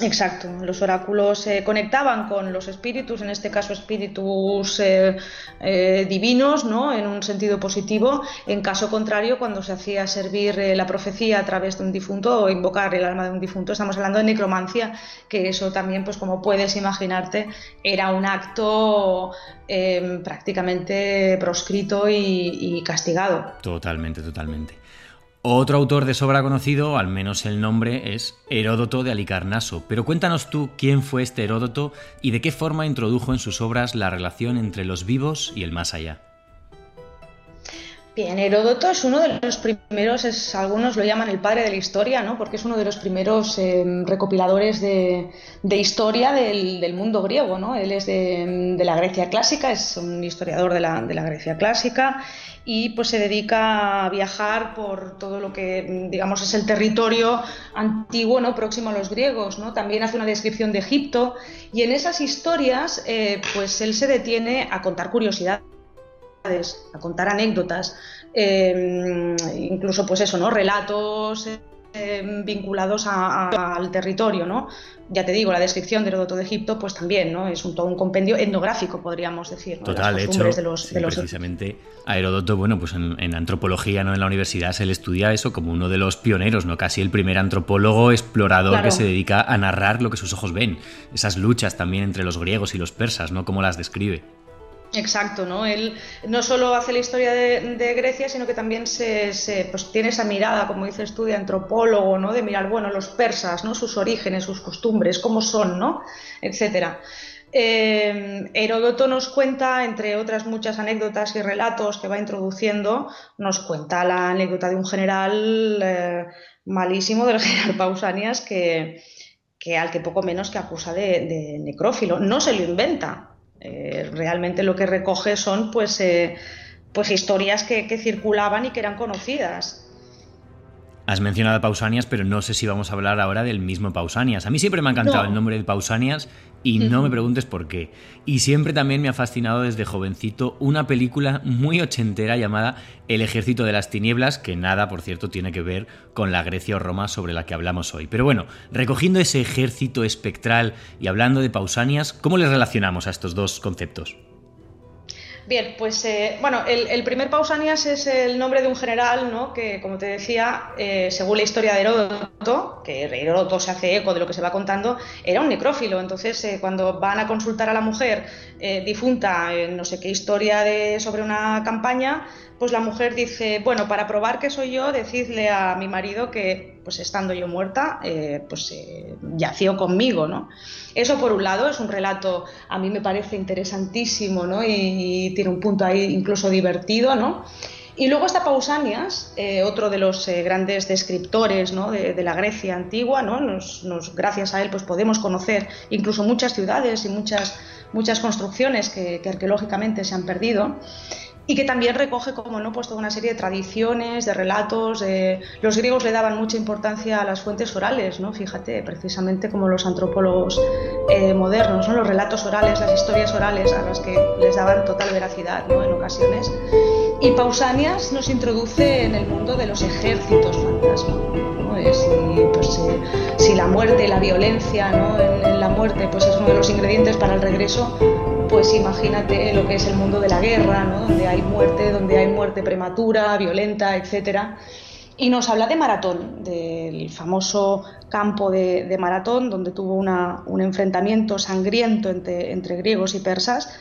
Exacto, los oráculos se conectaban con los espíritus, en este caso espíritus eh, eh, divinos, ¿no? en un sentido positivo. En caso contrario, cuando se hacía servir eh, la profecía a través de un difunto o invocar el alma de un difunto, estamos hablando de necromancia, que eso también, pues como puedes imaginarte, era un acto prácticamente proscrito y castigado. Totalmente, totalmente. Otro autor de sobra conocido, al menos el nombre, es Heródoto de Alicarnaso. Pero cuéntanos tú quién fue este Heródoto y de qué forma introdujo en sus obras la relación entre los vivos y el más allá. Bien, Heródoto es uno de los primeros, es, algunos lo llaman el padre de la historia, ¿no? porque es uno de los primeros em, recopiladores de, historia del, mundo griego. ¿no? Él es de, la Grecia clásica, es un historiador de la, Grecia clásica y pues se dedica a viajar por todo lo que digamos es el territorio antiguo no próximo a los griegos no también hace una descripción de Egipto y en esas historias eh, pues él se detiene a contar curiosidades a contar anécdotas, em, incluso pues eso, ¿no? Relatos em, vinculados al territorio, ¿no? Ya te digo, la descripción de Heródoto de Egipto, pues también, ¿no? Es un, todo un compendio etnográfico, podríamos decir. Total, de hecho, de los, precisamente a Heródoto, bueno, pues en, antropología, ¿no? En la universidad se le estudia eso como uno de los pioneros, ¿no? Casi el primer antropólogo explorador que se dedica a narrar lo que sus ojos ven. Esas luchas también entre los griegos y los persas, ¿no? Cómo las describe. Exacto, ¿no? Él no solo hace la historia de, Grecia, sino que también se, pues, tiene esa mirada, como dices tú, de antropólogo, ¿no? De mirar, bueno, los persas, ¿no? Sus orígenes, sus costumbres, cómo son, ¿no? Etcétera. Eh, Heródoto nos cuenta, entre otras muchas anécdotas y relatos que va introduciendo, nos cuenta la anécdota de un general eh, malísimo del general Pausanias que, al que poco menos que acusa de necrófilo. No se lo inventa, eh, realmente lo que recoge son pues, eh, pues historias que, circulaban y que eran conocidas. Has mencionado a Pausanias, pero no sé si vamos a hablar ahora del mismo Pausanias. A mí siempre me ha encantado el nombre de Pausanias y no me preguntes por qué. Y siempre también me ha fascinado desde jovencito una película muy ochentera llamada El ejército de las tinieblas, que nada, por cierto, tiene que ver con la Grecia o Roma sobre la que hablamos hoy. Pero bueno, recogiendo ese ejército espectral y hablando de Pausanias, ¿cómo les relacionamos a estos dos conceptos? Bien, pues eh, bueno, el, primer Pausanias es el nombre de un general, ¿no? Que, como te decía, eh, según la historia de Heródoto, que Heródoto se hace eco de lo que se va contando, era un necrófilo. Entonces, eh, cuando van a consultar a la mujer difunta, no sé qué historia de, sobre una campaña, pues la mujer dice, bueno, para probar que soy yo, decidle a mi marido que, pues estando yo muerta, pues yació conmigo, ¿no? Eso por un lado es un relato, a mí me parece interesantísimo, ¿no? Y, tiene un punto ahí incluso divertido, ¿no? Y luego está Pausanias, eh, otro de los eh, grandes descriptores ¿no? de, la Grecia antigua. ¿no? Nos, gracias a él pues, podemos conocer incluso muchas ciudades y muchas, muchas construcciones que arqueológicamente se han perdido y que también recoge, como no, pues toda una serie de tradiciones, de relatos. los griegos le daban mucha importancia a las fuentes orales, ¿no? Fíjate, precisamente como los antropólogos eh, modernos, ¿no? Los relatos orales, las historias orales a las que les daban total veracidad, ¿no? En ocasiones. Y Pausanias nos introduce en el mundo de los ejércitos fantasma. Si, pues, eh, si, la muerte, la violencia ¿no? en, la muerte pues es uno de los ingredientes para el regreso, pues imagínate lo que es el mundo de la guerra, ¿no? donde hay muerte, donde hay muerte prematura, violenta, etc. Y nos habla de Maratón, del famoso campo de, Maratón, donde tuvo un enfrentamiento sangriento entre, griegos y persas.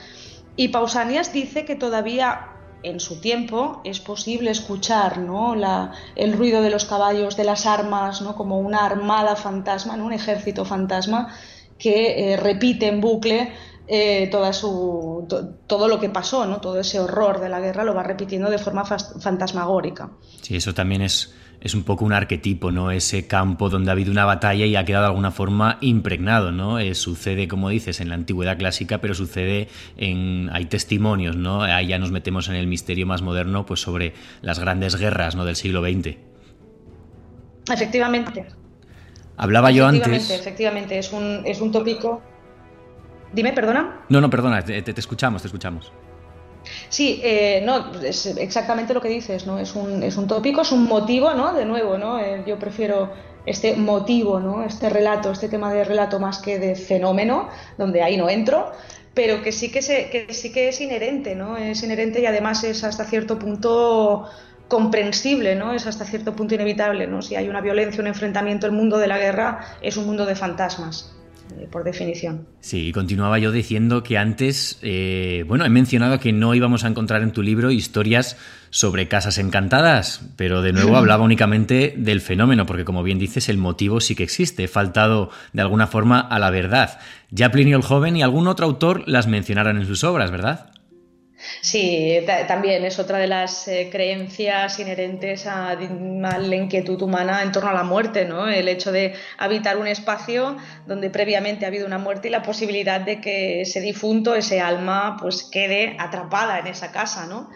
Y Pausanias dice que todavía en su tiempo es posible escuchar ¿no? El ruido de los caballos, de las armas, ¿no? como una armada fantasma, ¿no? un ejército fantasma que eh, repite en bucle eh, toda su, todo lo que pasó, ¿no? todo ese horror de la guerra lo va repitiendo de forma fantasmagórica. Sí, eso también es, es un poco un arquetipo, ¿no? Ese campo donde ha habido una batalla y ha quedado de alguna forma impregnado, ¿no? Eh, sucede, como dices, en la antigüedad clásica, pero sucede en... hay testimonios, ¿no? Ahí ya nos metemos en el misterio más moderno, pues sobre las grandes guerras, ¿no? Del siglo XX. Efectivamente. Hablaba yo antes... Efectivamente, efectivamente, es un, es un tópico Dime, perdona. No, no, perdona, te, escuchamos, te escuchamos. Sí, eh, no, es exactamente lo que dices, ¿no? Es un, es un tópico, es un motivo, ¿no? De nuevo, ¿no? Eh, yo prefiero este motivo, ¿no? este relato, este tema de relato más que de fenómeno, donde ahí no entro, pero que sí que, se, que sí que es inherente, ¿no? Es inherente y además es hasta cierto punto comprensible, ¿no? Es hasta cierto punto inevitable, ¿no? Si hay una violencia, un enfrentamiento, el mundo de la guerra es un mundo de fantasmas. Eh, por definición. Sí, continuaba yo diciendo que antes, eh, bueno, he mencionado que no íbamos a encontrar en tu libro historias sobre casas encantadas, pero de nuevo hablaba únicamente del fenómeno, porque como bien dices, el motivo sí que existe, he faltado de alguna forma a la verdad. Ya Plinio el Joven y algún otro autor las mencionaron en sus obras, ¿verdad? Sí, también es otra de las eh, creencias inherentes a, la inquietud humana en torno a la muerte, ¿no? El hecho de habitar un espacio donde previamente ha habido una muerte y la posibilidad de que ese difunto, ese alma, pues quede atrapada en esa casa, ¿no?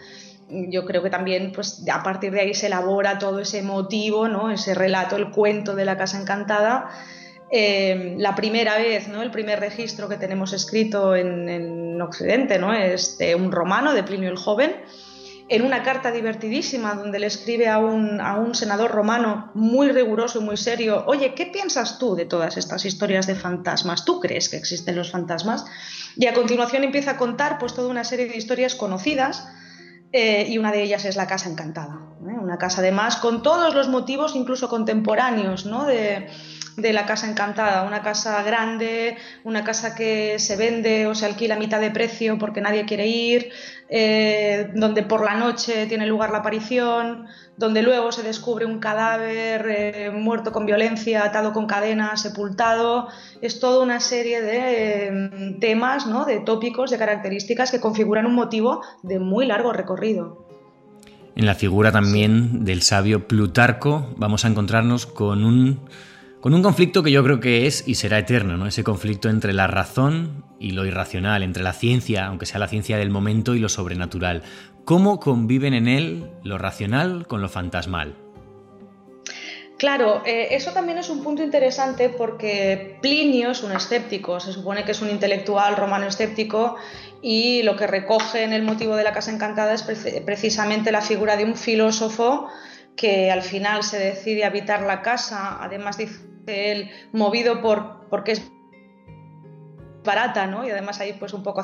Yo creo que también, pues a partir de ahí se elabora todo ese motivo, ¿no? Ese relato, el cuento de la casa encantada eh, la primera vez, ¿no? el primer registro que tenemos escrito en, Occidente ¿no? es de un romano de Plinio el Joven, en una carta divertidísima donde le escribe a un, a un, senador romano muy riguroso y muy serio, oye, ¿qué piensas tú de todas estas historias de fantasmas? ¿Tú crees que existen los fantasmas? Y a continuación empieza a contar pues toda una serie de historias conocidas eh, y una de ellas es la Casa Encantada, ¿eh? una casa además con todos los motivos incluso contemporáneos ¿no? de, de la casa encantada, una casa grande, una casa que se vende o se alquila a mitad de precio porque nadie quiere ir, eh, donde por la noche tiene lugar la aparición, donde luego se descubre un cadáver eh, muerto con violencia, atado con cadenas, sepultado. Es toda una serie de em, temas, ¿no? de tópicos, de características que configuran un motivo de muy largo recorrido. En la figura también del sabio Plutarco vamos a encontrarnos con un con un conflicto que yo creo que es y será eterno, ¿no? Ese conflicto entre la razón y lo irracional, entre la ciencia, aunque sea la ciencia del momento, y lo sobrenatural. ¿Cómo conviven en él lo racional con lo fantasmal? Claro, eh, eso también es un punto interesante porque Plinio es un escéptico, se supone que es un intelectual romano escéptico y lo que recoge en el motivo de la Casa Encantada es precisamente la figura de un filósofo que al final se decide habitar la casa, además él, movido por porque es barata, ¿no? Y además ahí pues un poco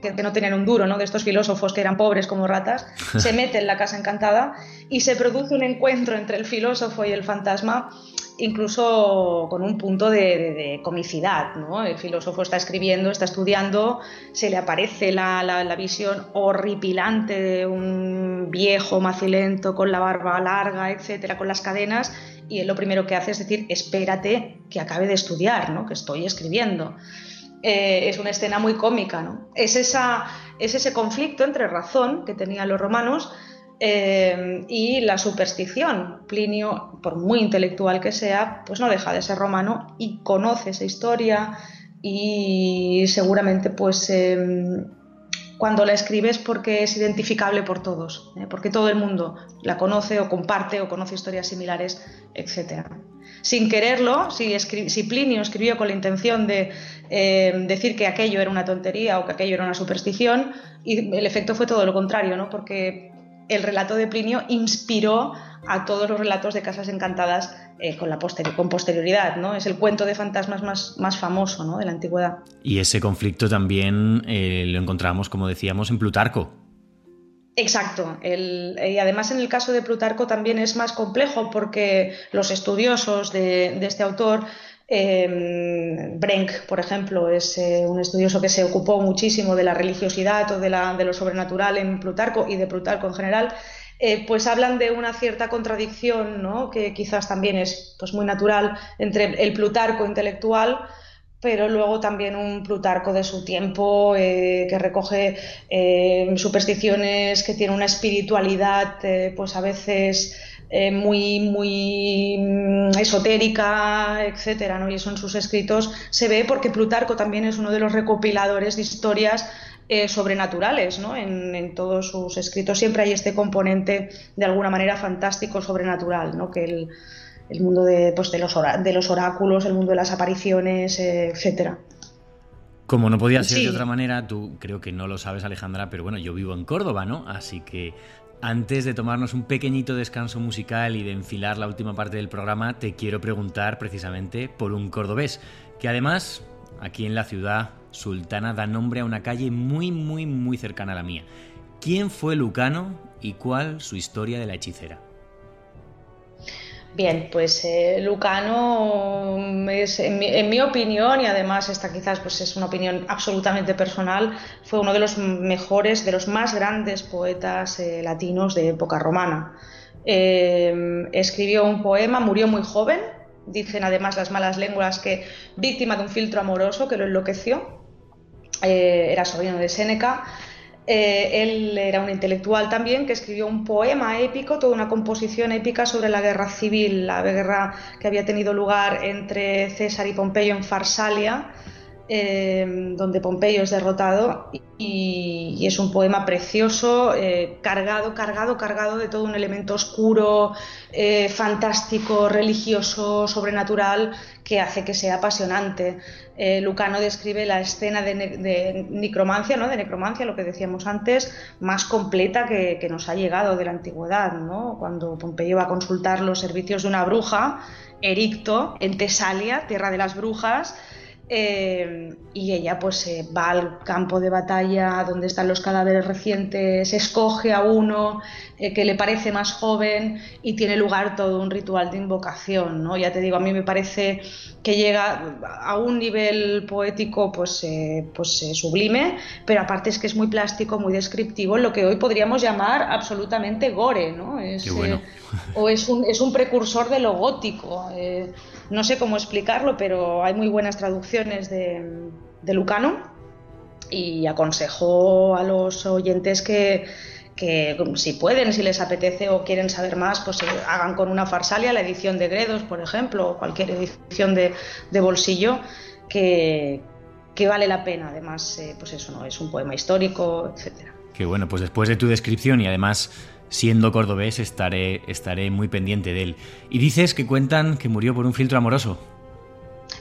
que no tenían un duro, ¿no? De estos filósofos que eran pobres como ratas, se mete en la casa encantada y se produce un encuentro entre el filósofo y el fantasma incluso con un punto de, comicidad. ¿no? El filósofo está escribiendo, está estudiando, se le aparece la, la, visión horripilante de un viejo macilento con la barba larga, etcétera, con las cadenas, y él lo primero que hace es decir, espérate que acabe de estudiar, ¿no? que estoy escribiendo. Eh, es una escena muy cómica. ¿no? Es, esa, es ese conflicto entre razón que tenían los romanos eh, y la superstición. Plinio, por muy intelectual que sea, pues no deja de ser romano y conoce esa historia y seguramente pues em, cuando la escribe es porque es identificable por todos, ¿eh? porque todo el mundo la conoce o comparte o conoce historias similares, etc. Sin quererlo, si, Plinio escribió con la intención de em, decir que aquello era una tontería o que aquello era una superstición, y el efecto fue todo lo contrario, ¿no? porque el relato de Plinio inspiró a todos los relatos de casas encantadas eh, con, la con posterioridad, ¿no? Es el cuento de fantasmas más, más famoso ¿no? de la antigüedad. Y ese conflicto también eh, lo encontramos, como decíamos, en Plutarco. Exacto. y además en el caso de Plutarco también es más complejo porque los estudiosos de, de este autor eh, Brenk, por ejemplo, es eh, un estudioso que se ocupó muchísimo de la religiosidad o de, lo sobrenatural en Plutarco y de Plutarco en general. Eh, pues hablan de una cierta contradicción, ¿no? que quizás también es pues, muy natural entre el Plutarco intelectual, pero luego también un Plutarco de su tiempo eh, que recoge supersticiones, que tiene una espiritualidad, pues a veces eh, muy, muy mm, esotérica, etcétera, ¿no? Y eso en sus escritos se ve porque Plutarco también es uno de los recopiladores de historias eh, sobrenaturales, ¿no? En, todos sus escritos siempre hay este componente de alguna manera fantástico, sobrenatural, ¿no? Que el, mundo de, pues, de, los de los oráculos, el mundo de las apariciones, eh, etcétera. Como no podía ser de otra manera, tú creo que no lo sabes, Alejandra, pero bueno, yo vivo en Córdoba, ¿no? Así que Antes de tomarnos un pequeñito descanso musical y de enfilar la última parte del programa, te quiero preguntar precisamente por un cordobés, que además, aquí en la ciudad sultana da nombre a una calle muy, muy, muy cercana a la mía. ¿Quién fue Lucano y cuál su historia de la hechicera? Bien, pues eh, Lucano es, en mi, opinión, y además esta quizás pues es una opinión absolutamente personal, fue uno de los mejores, de los más grandes poetas eh, latinos de época romana. Eh, escribió un poema, murió muy joven, dicen además las malas lenguas que víctima de un filtro amoroso que lo enloqueció, era sobrino de Séneca. Eh, él era un intelectual también que escribió un poema épico, toda una composición épica sobre la guerra civil, la guerra que había tenido lugar entre César y Pompeyo en Farsalia, eh, donde Pompeyo es derrotado y, es un poema precioso, eh, cargado, cargado, cargado de todo un elemento oscuro, fantástico, religioso, sobrenatural, que hace que sea apasionante. Eh, Lucano describe la escena de, necromancia, ¿no? de necromancia, lo que decíamos antes, más completa que, nos ha llegado de la antigüedad, ¿no? cuando Pompeyo va a consultar los servicios de una bruja, Ericto, en Tesalia, tierra de las brujas, eh, y ella pues eh, va al campo de batalla donde están los cadáveres recientes, escoge a uno eh, que le parece más joven y tiene lugar todo un ritual de invocación. ¿no? Ya te digo, a mí me parece que llega a un nivel poético pues, pues sublime, pero aparte es que es muy plástico, muy descriptivo, lo que hoy podríamos llamar absolutamente gore. ¿no? Es, o es un, es un precursor de lo gótico no sé cómo explicarlo, pero hay muy buenas traducciones de, Lucano y aconsejo a los oyentes que, si pueden, si les apetece o quieren saber más, pues hagan con una farsalia la edición de Gredos, por ejemplo, o cualquier edición de, bolsillo que, vale la pena. Además, eh, pues eso no es un poema histórico, etcétera. Qué bueno, pues después de tu descripción y además siendo cordobés estaré, estaré muy pendiente de él. Y dices que cuentan que murió por un filtro amoroso.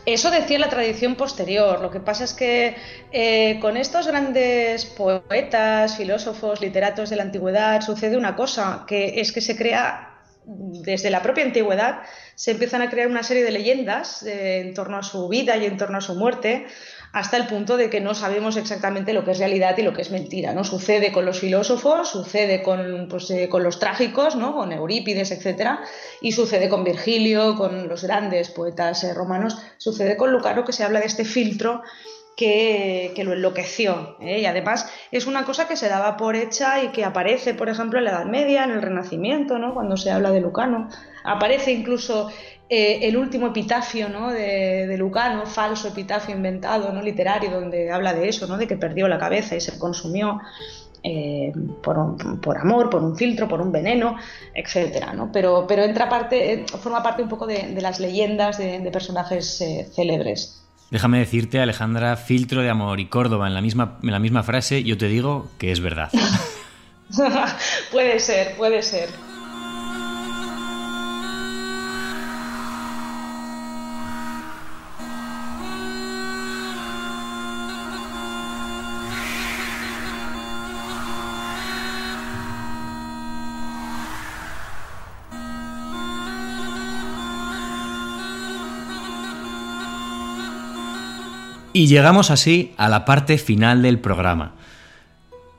Eso decía la tradición posterior. Lo que pasa es que eh, con estos grandes poetas, filósofos, literatos de la antigüedad sucede una cosa, que es que se crea desde la propia antigüedad se empiezan a crear una serie de leyendas eh, en torno a su vida y en torno a su muerte, hasta el punto de que no sabemos exactamente lo que es realidad y lo que es mentira. ¿no? Sucede con los filósofos, sucede con, pues, eh, con los trágicos, ¿no? con Eurípides, etc. Y sucede con Virgilio, con los grandes poetas eh, romanos. Sucede con Lucano que se habla de este filtro que, lo enloqueció. ¿eh? Y además es una cosa que se daba por hecha y que aparece, por ejemplo, en la Edad Media, en el Renacimiento, ¿no? cuando se habla de Lucano. Aparece incluso eh, el último epitafio ¿no? de, Lucano, falso epitafio inventado, ¿no? literario, donde habla de eso, ¿no? de que perdió la cabeza y se consumió eh, por, amor, por un filtro, por un veneno, etc. ¿no? Pero, pero entra parte, eh, forma parte un poco de, las leyendas de, personajes célebres. Déjame decirte, Alejandra, filtro de amor y Córdoba en la misma, en la misma frase, yo te digo que es verdad. puede ser, puede ser. Y llegamos así a la parte final del programa.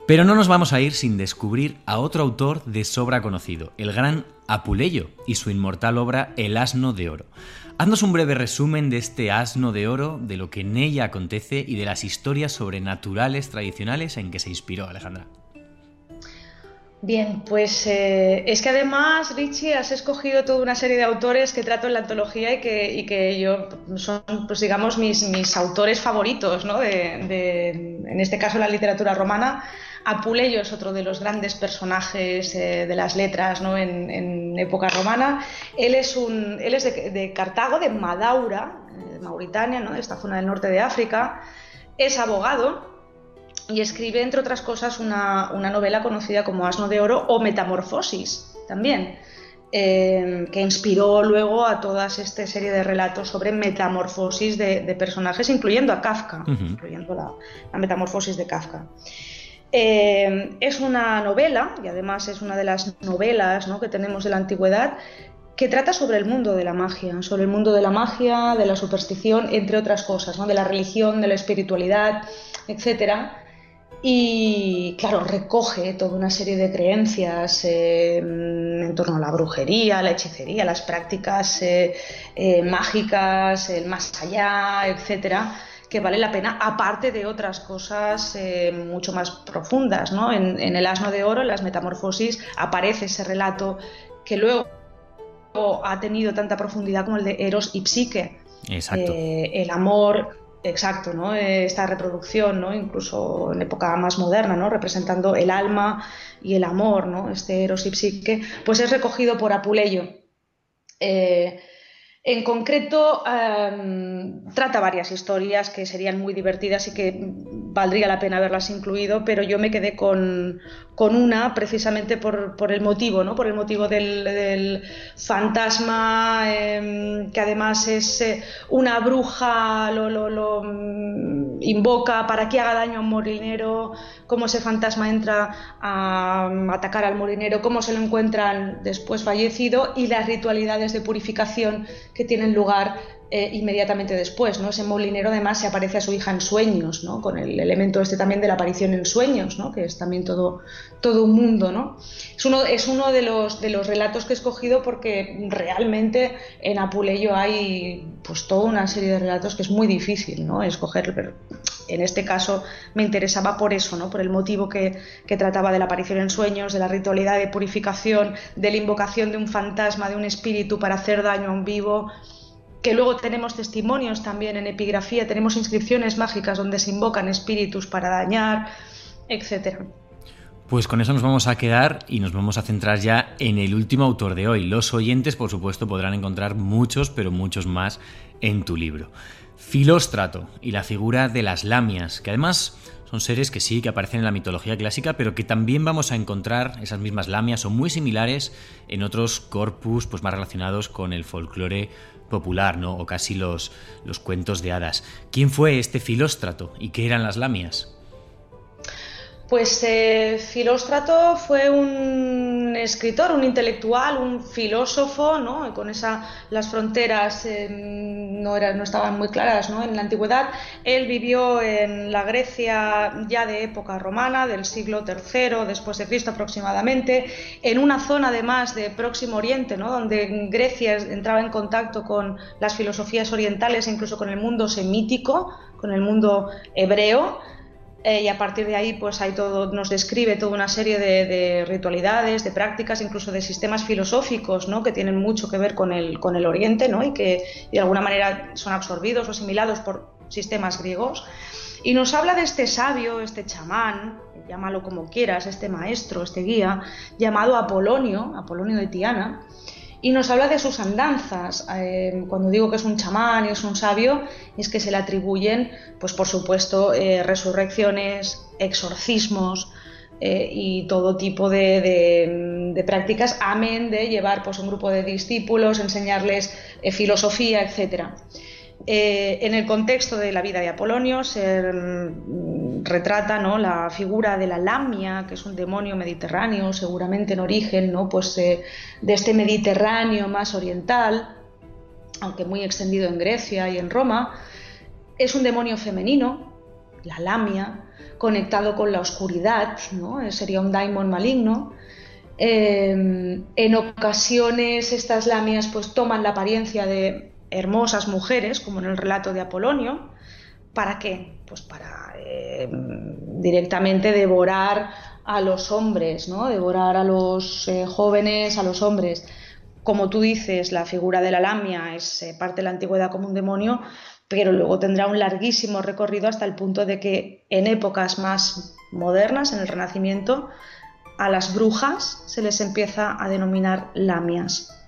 Pero no nos vamos a ir sin descubrir a otro autor de sobra conocido, el gran Apuleyo y su inmortal obra El asno de oro. Haznos un breve resumen de este asno de oro, de lo que en ella acontece y de las historias sobrenaturales tradicionales en que se inspiró Alejandra. Bien, pues eh, es que además, Richie, has escogido toda una serie de autores que trato en la antología y que, yo son, pues digamos, mis, autores favoritos, ¿no? De, en este caso, la literatura romana. Apuleyo es otro de los grandes personajes eh, de las letras ¿no? en, época romana. Él es, un, él es de, Cartago, de Madaura, de Mauritania, ¿no? de esta zona del norte de África. Es abogado, y escribe, entre otras cosas, una, novela conocida como Asno de Oro o Metamorfosis también, eh, que inspiró luego a toda esta serie de relatos sobre metamorfosis de, personajes, incluyendo a Kafka, incluyendo la, metamorfosis de Kafka. Eh, es una novela, y además es una de las novelas que tenemos de la antigüedad, que trata sobre el mundo de la magia, sobre el mundo de la magia, de la superstición, entre otras cosas, ¿no? de la religión, de la espiritualidad, etc. Y claro, recoge toda una serie de creencias eh, en torno a la brujería, la hechicería, las prácticas eh, mágicas, el más allá, etcétera que vale la pena, aparte de otras cosas eh, mucho más profundas. ¿no? En, El asno de oro, en las metamorfosis, aparece ese relato que luego ha tenido tanta profundidad como el de Eros y Psique. Exacto. Eh, el amor, exacto, ¿no? Esta reproducción, ¿no? incluso en época más moderna, ¿no? representando el alma y el amor, ¿no? este Eros y Psique, pues es recogido por Apuleyo. Eh, en concreto, em, trata varias historias que serían muy divertidas y que valdría la pena haberlas incluido, pero yo me quedé con, una precisamente por, el motivo, ¿no? por el motivo del, fantasma, em, que además es eh, una bruja, lo, mm, invoca para que haga daño a un molinero, cómo ese fantasma entra a, mm, atacar al molinero, cómo se lo encuentran después fallecido y las ritualidades de purificación que tienen lugar eh, inmediatamente después. ¿no? Ese molinero además se aparece a su hija en sueños, ¿no? con el elemento este también de la aparición en sueños, ¿no? que es también todo, todo un mundo. ¿no? Es uno, es uno de, los, de los relatos que he escogido porque realmente en Apuleyo hay pues, toda una serie de relatos que es muy difícil ¿no? escoger, pero en este caso me interesaba por eso, ¿no? por el motivo que, trataba de la aparición en sueños, de la ritualidad de purificación, de la invocación de un fantasma, de un espíritu para hacer daño a un vivo que luego tenemos testimonios también en epigrafía, tenemos inscripciones mágicas donde se invocan espíritus para dañar, etc. Pues con eso nos vamos a quedar y nos vamos a centrar ya en el último autor de hoy. Los oyentes, por supuesto, podrán encontrar muchos, pero muchos más en tu libro. Filóstrato y la figura de las lamias, que además son seres que sí, que aparecen en la mitología clásica, pero que también vamos a encontrar esas mismas lamias o muy similares en otros corpus pues, más relacionados con el folclore popular, ¿no? O casi los, los cuentos de hadas. ¿Quién fue este Filóstrato y qué eran las lamias? Pues eh, Filóstrato fue un escritor, un intelectual, un filósofo, ¿no? Con esa, las fronteras eh, no, eran, no estaban muy claras ¿no? en la antigüedad. Él vivió en la Grecia ya de época romana, del siglo III después de Cristo aproximadamente, en una zona además de Próximo Oriente, ¿no? donde Grecia entraba en contacto con las filosofías orientales incluso con el mundo semítico, con el mundo hebreo. Eh, y a partir de ahí pues hay todo, nos describe toda una serie de, ritualidades, de prácticas, incluso de sistemas filosóficos ¿no? que tienen mucho que ver con el, con el Oriente ¿no? y que de alguna manera son absorbidos o asimilados por sistemas griegos. Y nos habla de este sabio, este chamán, llámalo como quieras, este maestro, este guía, llamado Apolonio, Apolonio de Tiana, y nos habla de sus andanzas. Eh, cuando digo que es un chamán y es un sabio, es que se le atribuyen, pues por supuesto, eh, resurrecciones, exorcismos eh, y todo tipo de, prácticas, amén de llevar pues, un grupo de discípulos, enseñarles filosofía. Eh, en el contexto de la vida de Apolonio retrata ¿no? la figura de la lamia, que es un demonio mediterráneo, seguramente en origen ¿no? pues, eh, de este Mediterráneo más oriental, aunque muy extendido en Grecia y en Roma. Es un demonio femenino, la lamia, conectado con la oscuridad, ¿no? sería un daimon maligno. Eh, en ocasiones estas lamias pues, toman la apariencia de hermosas mujeres, como en el relato de Apolonio. ¿Para qué? Pues para eh, directamente devorar a los hombres, ¿no? Devorar a los eh, jóvenes, a los hombres. Como tú dices, la figura de la lamia es eh, parte de la antigüedad como un demonio, pero luego tendrá un larguísimo recorrido hasta el punto de que en épocas más modernas, en el Renacimiento, a las brujas se les empieza a denominar lamias.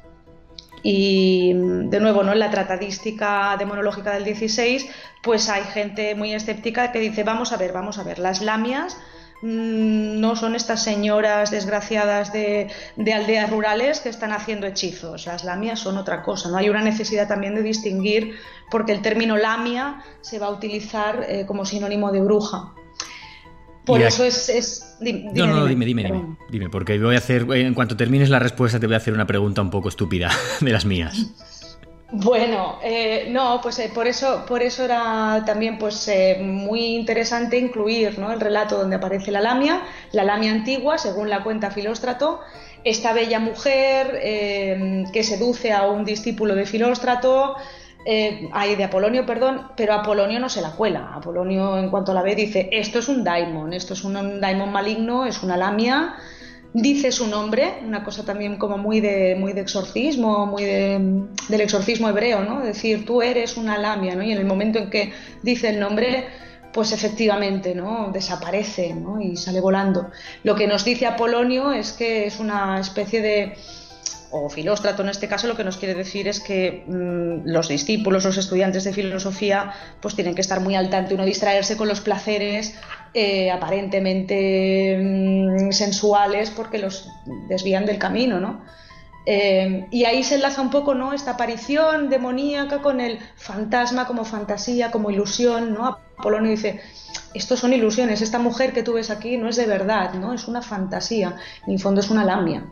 Y de nuevo, ¿no? en la tratadística demonológica del 16, pues hay gente muy escéptica que dice, vamos a ver, vamos a ver, las lamias mm, no son estas señoras desgraciadas de, aldeas rurales que están haciendo hechizos. Las lamias son otra cosa. ¿no? Hay una necesidad también de distinguir porque el término lamia se va a utilizar eh, como sinónimo de bruja. Por eso es... Dime, no, no, dime, dime, dime, dime, porque voy a hacer, en cuanto termines la respuesta te voy a hacer una pregunta un poco estúpida de las mías. Bueno, eh, no, pues eh, por eso, por eso era también pues eh, muy interesante incluir ¿no? el relato donde aparece la lamia, la lamia antigua, según la cuenta Filóstrato, esta bella mujer que seduce a un discípulo de Filóstrato, hay de Apolonio, perdón, pero Apolonio no se la cuela. Apolonio, en cuanto la ve, dice: Esto es un daimon, esto es un daimon maligno, es una lamia dice su nombre, una cosa también como muy de, muy de exorcismo, muy del exorcismo hebreo, ¿no? Decir, tú eres una lamia, ¿no? Y en el momento en que dice el nombre, pues efectivamente, ¿no? Desaparece, ¿no? Y sale volando. Lo que nos dice Apolonio es que es una especie de o Filóstrato en este caso lo que nos quiere decir es que mm, los discípulos, los estudiantes de filosofía, pues tienen que estar muy al tanto y no distraerse con los placeres eh, aparentemente mm, sensuales porque los desvían del camino, ¿no? Eh, y ahí se enlaza un poco ¿no? esta aparición demoníaca con el fantasma como fantasía, como ilusión. ¿no? Apolonio dice, esto son ilusiones, esta mujer que tú ves aquí no es de verdad, ¿no? Es una fantasía, en el fondo es una lamia.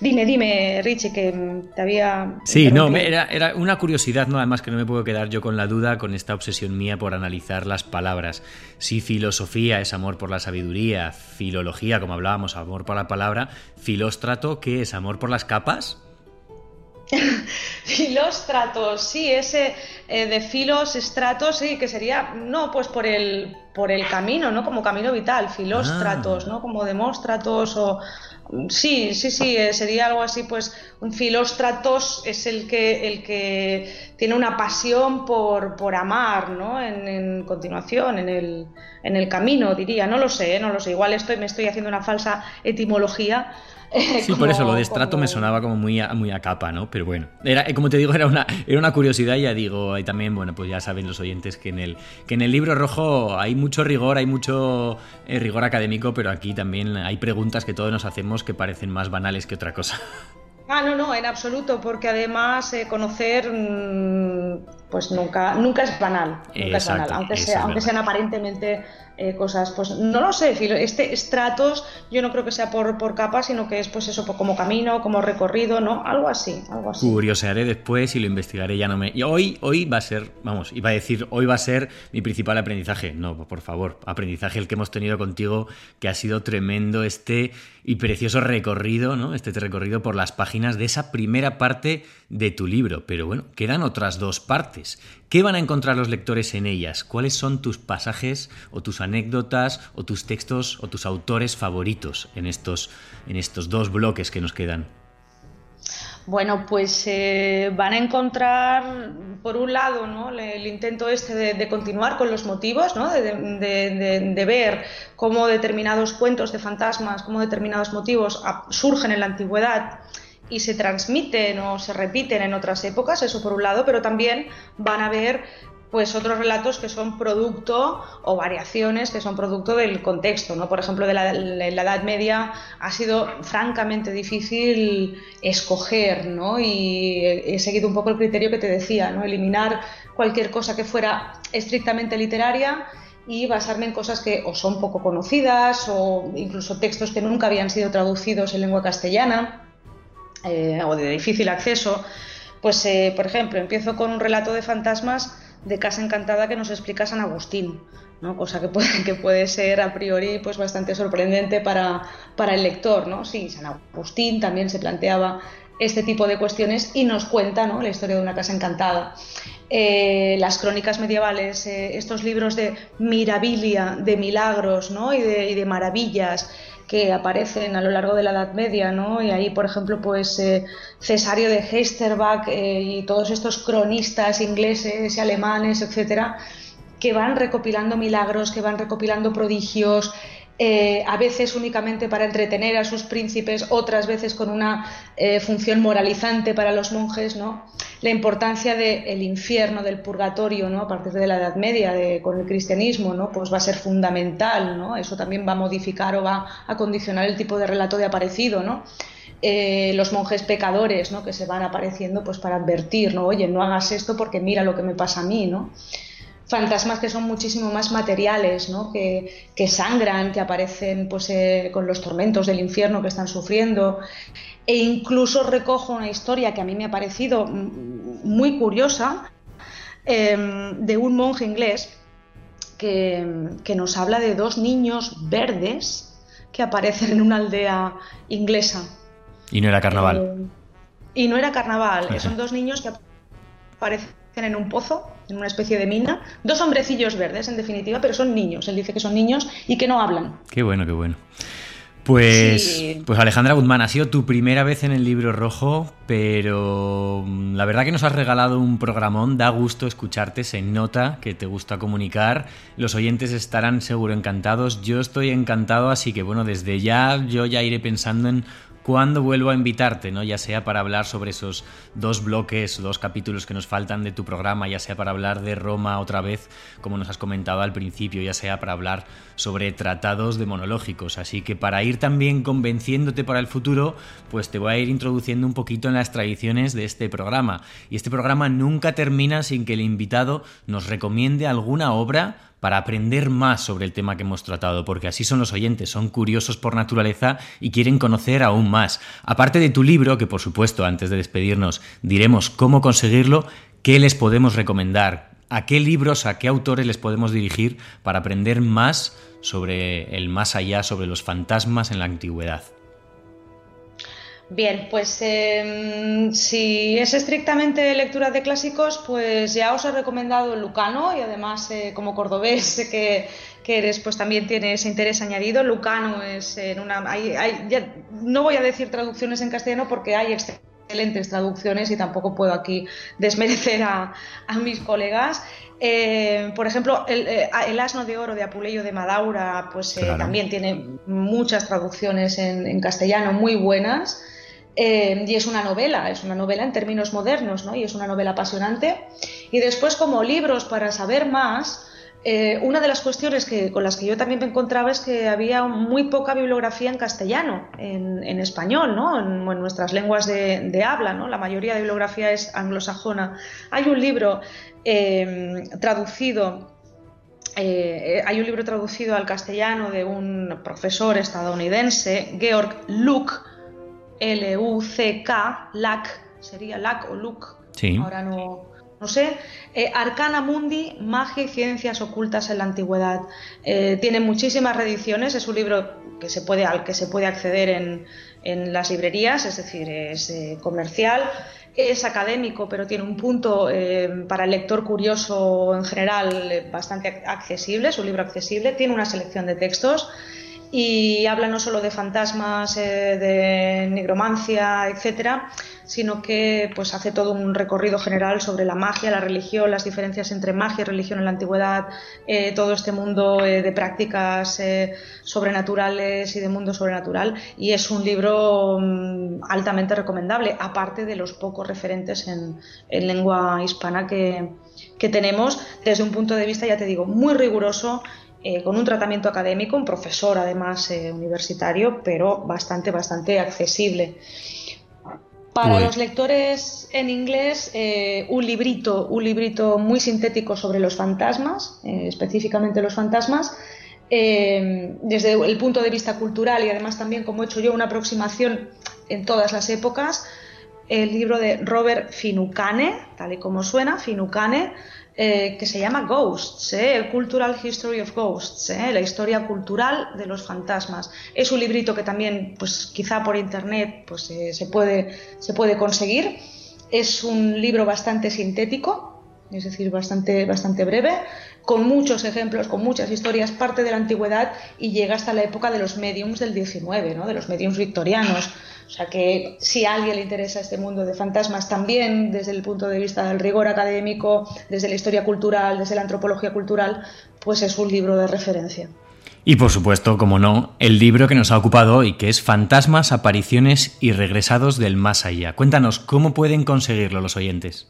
Dime, dime, Richie, que te había... Sí, no, era, era, una curiosidad, ¿no? Además que no me puedo quedar yo con la duda, con esta obsesión mía por analizar las palabras. Si filosofía es amor por la sabiduría, filología, como hablábamos, amor por la palabra, filóstrato, ¿qué es amor por las capas? Filóstratos, sí, ese eh, de filos, estratos, sí, que sería, no, pues por el, por el camino, ¿no? Como camino vital, filóstratos, ah. ¿no? Como demóstratos o... Sí, sí, sí, eh, sería algo así, pues un filóstratos es el que, el que tiene una pasión por, por amar, ¿no? En, continuación, en el, en el camino, diría, no lo sé, no lo sé, igual estoy, me estoy haciendo una falsa etimología, Sí, por eso lo de estrato me sonaba como muy a, muy a capa, ¿no? Pero bueno, era, como te digo, era una, era una curiosidad, ya digo, y también, bueno, pues ya saben los oyentes que en el, que en el libro rojo hay mucho rigor, hay mucho eh, rigor académico, pero aquí también hay preguntas que todos nos hacemos que parecen más banales que otra cosa. Ah, no, no, en absoluto, porque además eh, conocer mm, pues nunca, nunca es banal, nunca es banal, aunque, sea, aunque sean aparentemente eh, cosas, pues no lo sé, este estratos yo no creo que sea por, por capas, sino que es pues eso, como camino, como recorrido, ¿no? Algo así, algo así. Curiosearé después y lo investigaré, ya no me... Y hoy, hoy va a ser, vamos, iba a decir, hoy va a ser mi principal aprendizaje. No, por favor, aprendizaje el que hemos tenido contigo, que ha sido tremendo este y precioso recorrido, ¿no? Este recorrido por las páginas de esa primera parte de tu libro. Pero bueno, quedan otras dos partes. ¿Qué van a encontrar los lectores en ellas? ¿Cuáles son tus pasajes o tus anécdotas o tus textos o tus autores favoritos en estos, en estos dos bloques que nos quedan? Bueno, pues eh, van a encontrar, por un lado, ¿no? el, intento este de, continuar con los motivos, ¿no? de, ver cómo determinados cuentos de fantasmas, cómo determinados motivos surgen en la antigüedad y se transmiten o se repiten en otras épocas, eso por un lado, pero también van a ver pues otros relatos que son producto o variaciones que son producto del contexto, ¿no? Por ejemplo, de la, la Edad Media ha sido francamente difícil escoger, ¿no? Y he seguido un poco el criterio que te decía, ¿no? Eliminar cualquier cosa que fuera estrictamente literaria y basarme en cosas que o son poco conocidas o incluso textos que nunca habían sido traducidos en lengua castellana eh, o de difícil acceso. Pues, eh, por ejemplo, empiezo con un relato de fantasmas de Casa Encantada que nos explica San Agustín, cosa que puede, que puede ser a priori pues, bastante sorprendente para, para el lector. ¿no? Sí, San Agustín también se planteaba este tipo de cuestiones y nos cuenta ¿no? la historia de una casa encantada. Eh, las crónicas medievales, estos libros de mirabilia, de milagros ¿no? y de maravillas, que aparecen a lo largo de la Edad Media, ¿no? Y ahí, por ejemplo, pues eh, Cesario de Heisterbach eh, y todos estos cronistas ingleses y alemanes, etcétera, que van recopilando milagros, que van recopilando prodigios, eh, a veces únicamente para entretener a sus príncipes, otras veces con una eh, función moralizante para los monjes, ¿no? La importancia del infierno, del purgatorio, ¿no? A partir de la Edad Media, con el cristianismo, ¿no? Pues va a ser fundamental, ¿no? Eso también va a modificar o va a condicionar el tipo de relato de aparecido, ¿no? Eh, los monjes pecadores, ¿no? Que se van apareciendo, pues para advertir, ¿no? Oye, no hagas esto porque mira lo que me pasa a mí, ¿no? Fantasmas que son muchísimo más materiales, ¿no? que, que, sangran, que aparecen pues, eh, con los tormentos del infierno que están sufriendo. E incluso recojo una historia que a mí me ha parecido muy curiosa em, de un monje inglés que, que, nos habla de dos niños verdes que aparecen en una aldea inglesa. Y no era carnaval. Eh, y no era carnaval. Son dos niños que aparecen en un pozo, en una especie de mina. Dos hombrecillos verdes, en definitiva, pero son niños. Él dice que son niños y que no hablan. Qué bueno, qué bueno. Pues, pues Alejandra Guzmán, ha sido tu primera vez en el libro rojo, pero mm, la verdad que nos has regalado un programón, da gusto escucharte, se nota que te gusta comunicar, los oyentes estarán seguro encantados, yo estoy encantado, así que bueno, desde ya yo ya iré pensando en cuándo vuelvo a invitarte, ¿no? Ya sea para hablar sobre esos dos bloques, dos capítulos que nos faltan de tu programa, ya sea para hablar de Roma otra vez, como nos has comentado al principio, ya sea para hablar sobre tratados demonológicos. Así que para ir también convenciéndote para el futuro, pues te voy a ir introduciendo un poquito en las tradiciones de este programa. Y este programa nunca termina sin que el invitado nos recomiende alguna obra para aprender más sobre el tema que hemos tratado, porque así son los oyentes, son curiosos por naturaleza y quieren conocer aún más. Aparte de tu libro, que por supuesto antes de despedirnos diremos cómo conseguirlo, ¿qué les podemos recomendar? ¿A qué libros, a qué autores les podemos dirigir para aprender más sobre el más allá, sobre los fantasmas en la antigüedad? Bien, pues em, si es estrictamente lectura de clásicos, pues ya os he recomendado Lucano y además eh, como cordobés sé que, eres, pues también tiene ese interés añadido. Lucano es en una... no voy a decir traducciones en castellano porque hay excelentes traducciones y tampoco puedo aquí desmerecer a, mis colegas. Eh, por ejemplo, eh, el, asno de oro de Apuleyo de Madaura, pues también tiene muchas traducciones en castellano muy buenas. Eh, y es una novela, es una novela en términos modernos, ¿no? Y es una novela apasionante. Y después, como libros para saber más, eh, una de las cuestiones que, con las que yo también me encontraba es que había muy poca bibliografía en castellano, en, español, ¿no? En, nuestras lenguas de, habla, ¿no? La mayoría de bibliografía es anglosajona. Hay un libro eh, traducido hay un libro traducido al castellano de un profesor estadounidense, Georg Luke, L-U-C-K, LAC, sería LAC o LUC, ahora no, no sé. Eh, Arcana Mundi, Magia y Ciencias Ocultas en la Antigüedad. Eh, tiene muchísimas reediciones, es un libro que se puede, al que se puede acceder en, en las librerías, es decir, es eh, comercial. Es académico, pero tiene un punto para el lector curioso en general bastante accesible, es un libro accesible, tiene una selección de textos y habla no solo de fantasmas, eh, de nigromancia, etcétera, sino que pues hace todo un recorrido general sobre la magia, la religión, las diferencias entre magia y religión en la antigüedad, eh, todo este mundo eh, de prácticas sobrenaturales y de mundo sobrenatural. Y es un libro mm, altamente recomendable, aparte de los pocos referentes en, lengua hispana que tenemos desde un punto de vista, ya te digo, muy riguroso eh, con un tratamiento académico, un profesor además eh, universitario, pero bastante, bastante accesible. Para los lectores en inglés, eh, un librito, un librito muy sintético sobre los fantasmas, específicamente los fantasmas, desde el punto de vista cultural y además también como he hecho yo una aproximación en todas las épocas, el libro de Robert Finucane, tal y como suena, Finucane, eh, que se llama Ghosts, eh, Cultural History of Ghosts, eh, la historia cultural de los fantasmas. Es un librito que también, pues quizá por internet, pues se, puede, se puede conseguir. Es un libro bastante sintético, es decir, bastante, bastante breve, con muchos ejemplos, con muchas historias, parte de la antigüedad y llega hasta la época de los mediums del 19, ¿no? de los mediums victorianos. O sea que si a alguien le interesa este mundo de fantasmas también desde el punto de vista del rigor académico, desde la historia cultural, desde la antropología cultural, pues es un libro de referencia. Y por supuesto, como no, el libro que nos ha ocupado hoy, que es Fantasmas, apariciones y regresados del más allá. Cuéntanos, ¿cómo pueden conseguirlo los oyentes?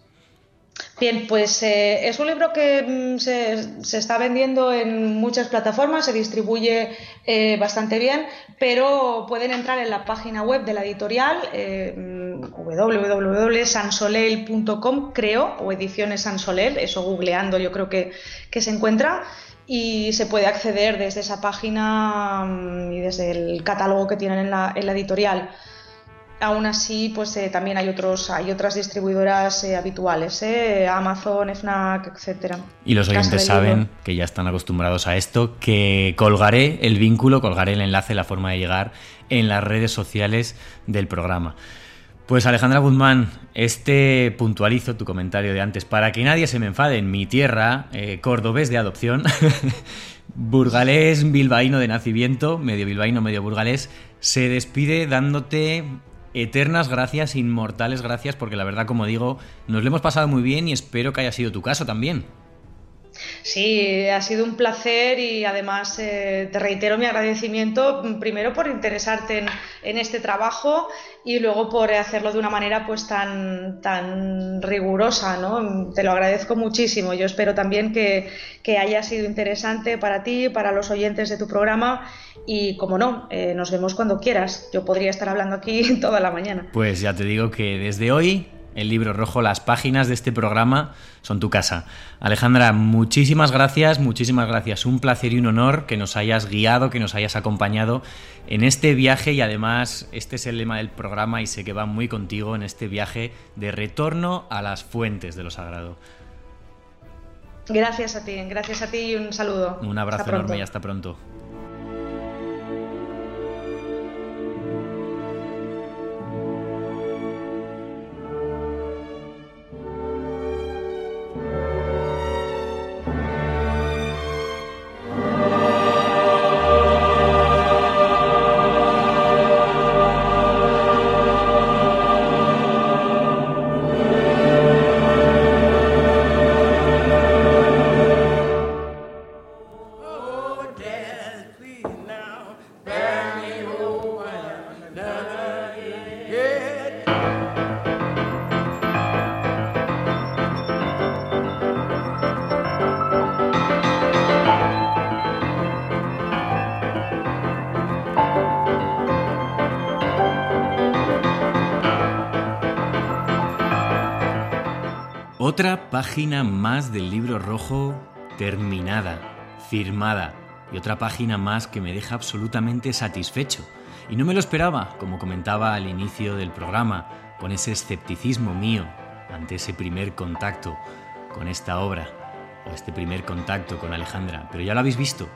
Bien, pues eh, es un libro que mm, se, está vendiendo en muchas plataformas, se distribuye eh, bastante bien, pero pueden entrar en la página web de la editorial eh, www.sansoleil.com, creo, o Ediciones Sansolel, eso googleando yo creo que, que se encuentra y se puede acceder desde esa página mm, y desde el catálogo que tienen en la, en la editorial. Aún así, pues eh, también hay otros, hay otras distribuidoras eh, habituales, eh, Amazon, Fnac, etcétera. Y los oyentes saben que ya están acostumbrados a esto, que colgaré el vínculo, colgaré el enlace, la forma de llegar en las redes sociales del programa. Pues Alejandra Guzmán, este puntualizo tu comentario de antes, para que nadie se me enfade, en mi tierra, cordobés de adopción, burgalés, bilbaíno de nacimiento, medio bilbaíno, medio burgalés, se despide dándote eternas gracias, inmortales gracias, porque la verdad, como digo, nos lo hemos pasado muy bien y espero que haya sido tu caso también. Sí, ha sido un placer y además eh, te reitero mi agradecimiento mm, primero por interesarte en, este trabajo y luego por hacerlo de una manera pues tan, tan rigurosa, ¿no? Te lo agradezco muchísimo. Yo espero también que, que haya sido interesante para ti, para los oyentes de tu programa y como no, eh, nos vemos cuando quieras. Yo podría estar hablando aquí toda la mañana. Pues ya te digo que desde hoy el libro rojo, las páginas de este programa son tu casa. Alejandra, muchísimas gracias, muchísimas gracias. Un placer y un honor que nos hayas guiado, que nos hayas acompañado en este viaje y además este es el lema del programa y sé que va muy contigo en este viaje de retorno a las fuentes de lo sagrado. Gracias a ti, gracias a ti y un saludo. Un abrazo enorme y hasta pronto. Página más del libro rojo terminada, firmada, y otra página más que me deja absolutamente satisfecho. Y no me lo esperaba, como comentaba al inicio del programa, con ese escepticismo mío ante ese primer contacto con esta obra, o este primer contacto con Alejandra. Pero ya lo habéis visto,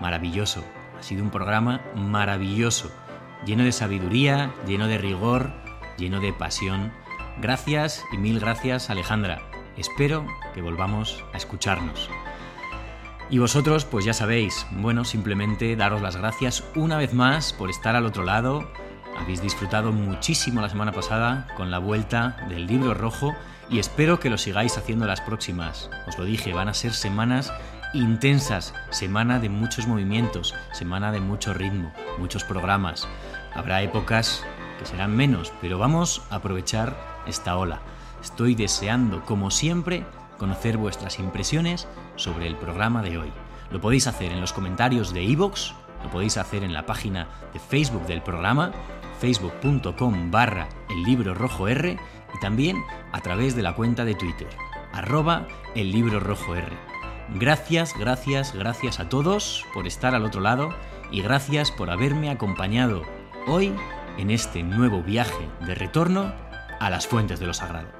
maravilloso, ha sido un programa maravilloso, lleno de sabiduría, lleno de rigor, lleno de pasión Gracias y mil gracias Alejandra. Espero que volvamos a escucharnos. Y vosotros, pues ya sabéis, bueno, simplemente daros las gracias una vez más por estar al otro lado. Habéis disfrutado muchísimo la semana pasada con la vuelta del libro rojo y espero que lo sigáis haciendo las próximas. Os lo dije, van a ser semanas intensas, semana de muchos movimientos, semana de mucho ritmo, muchos programas. Habrá épocas que serán menos, pero vamos a aprovechar esta ola. Estoy deseando, como siempre, conocer vuestras impresiones sobre el programa de hoy. Lo podéis hacer en los comentarios de iVoox, lo podéis hacer en la página de Facebook del programa, facebook.com barra el libro rojo R y también a través de la cuenta de Twitter, arroba el libro rojo R. Gracias, gracias, gracias a todos por estar al otro lado y gracias por haberme acompañado hoy en este nuevo viaje de retorno a las fuentes de lo sagrado.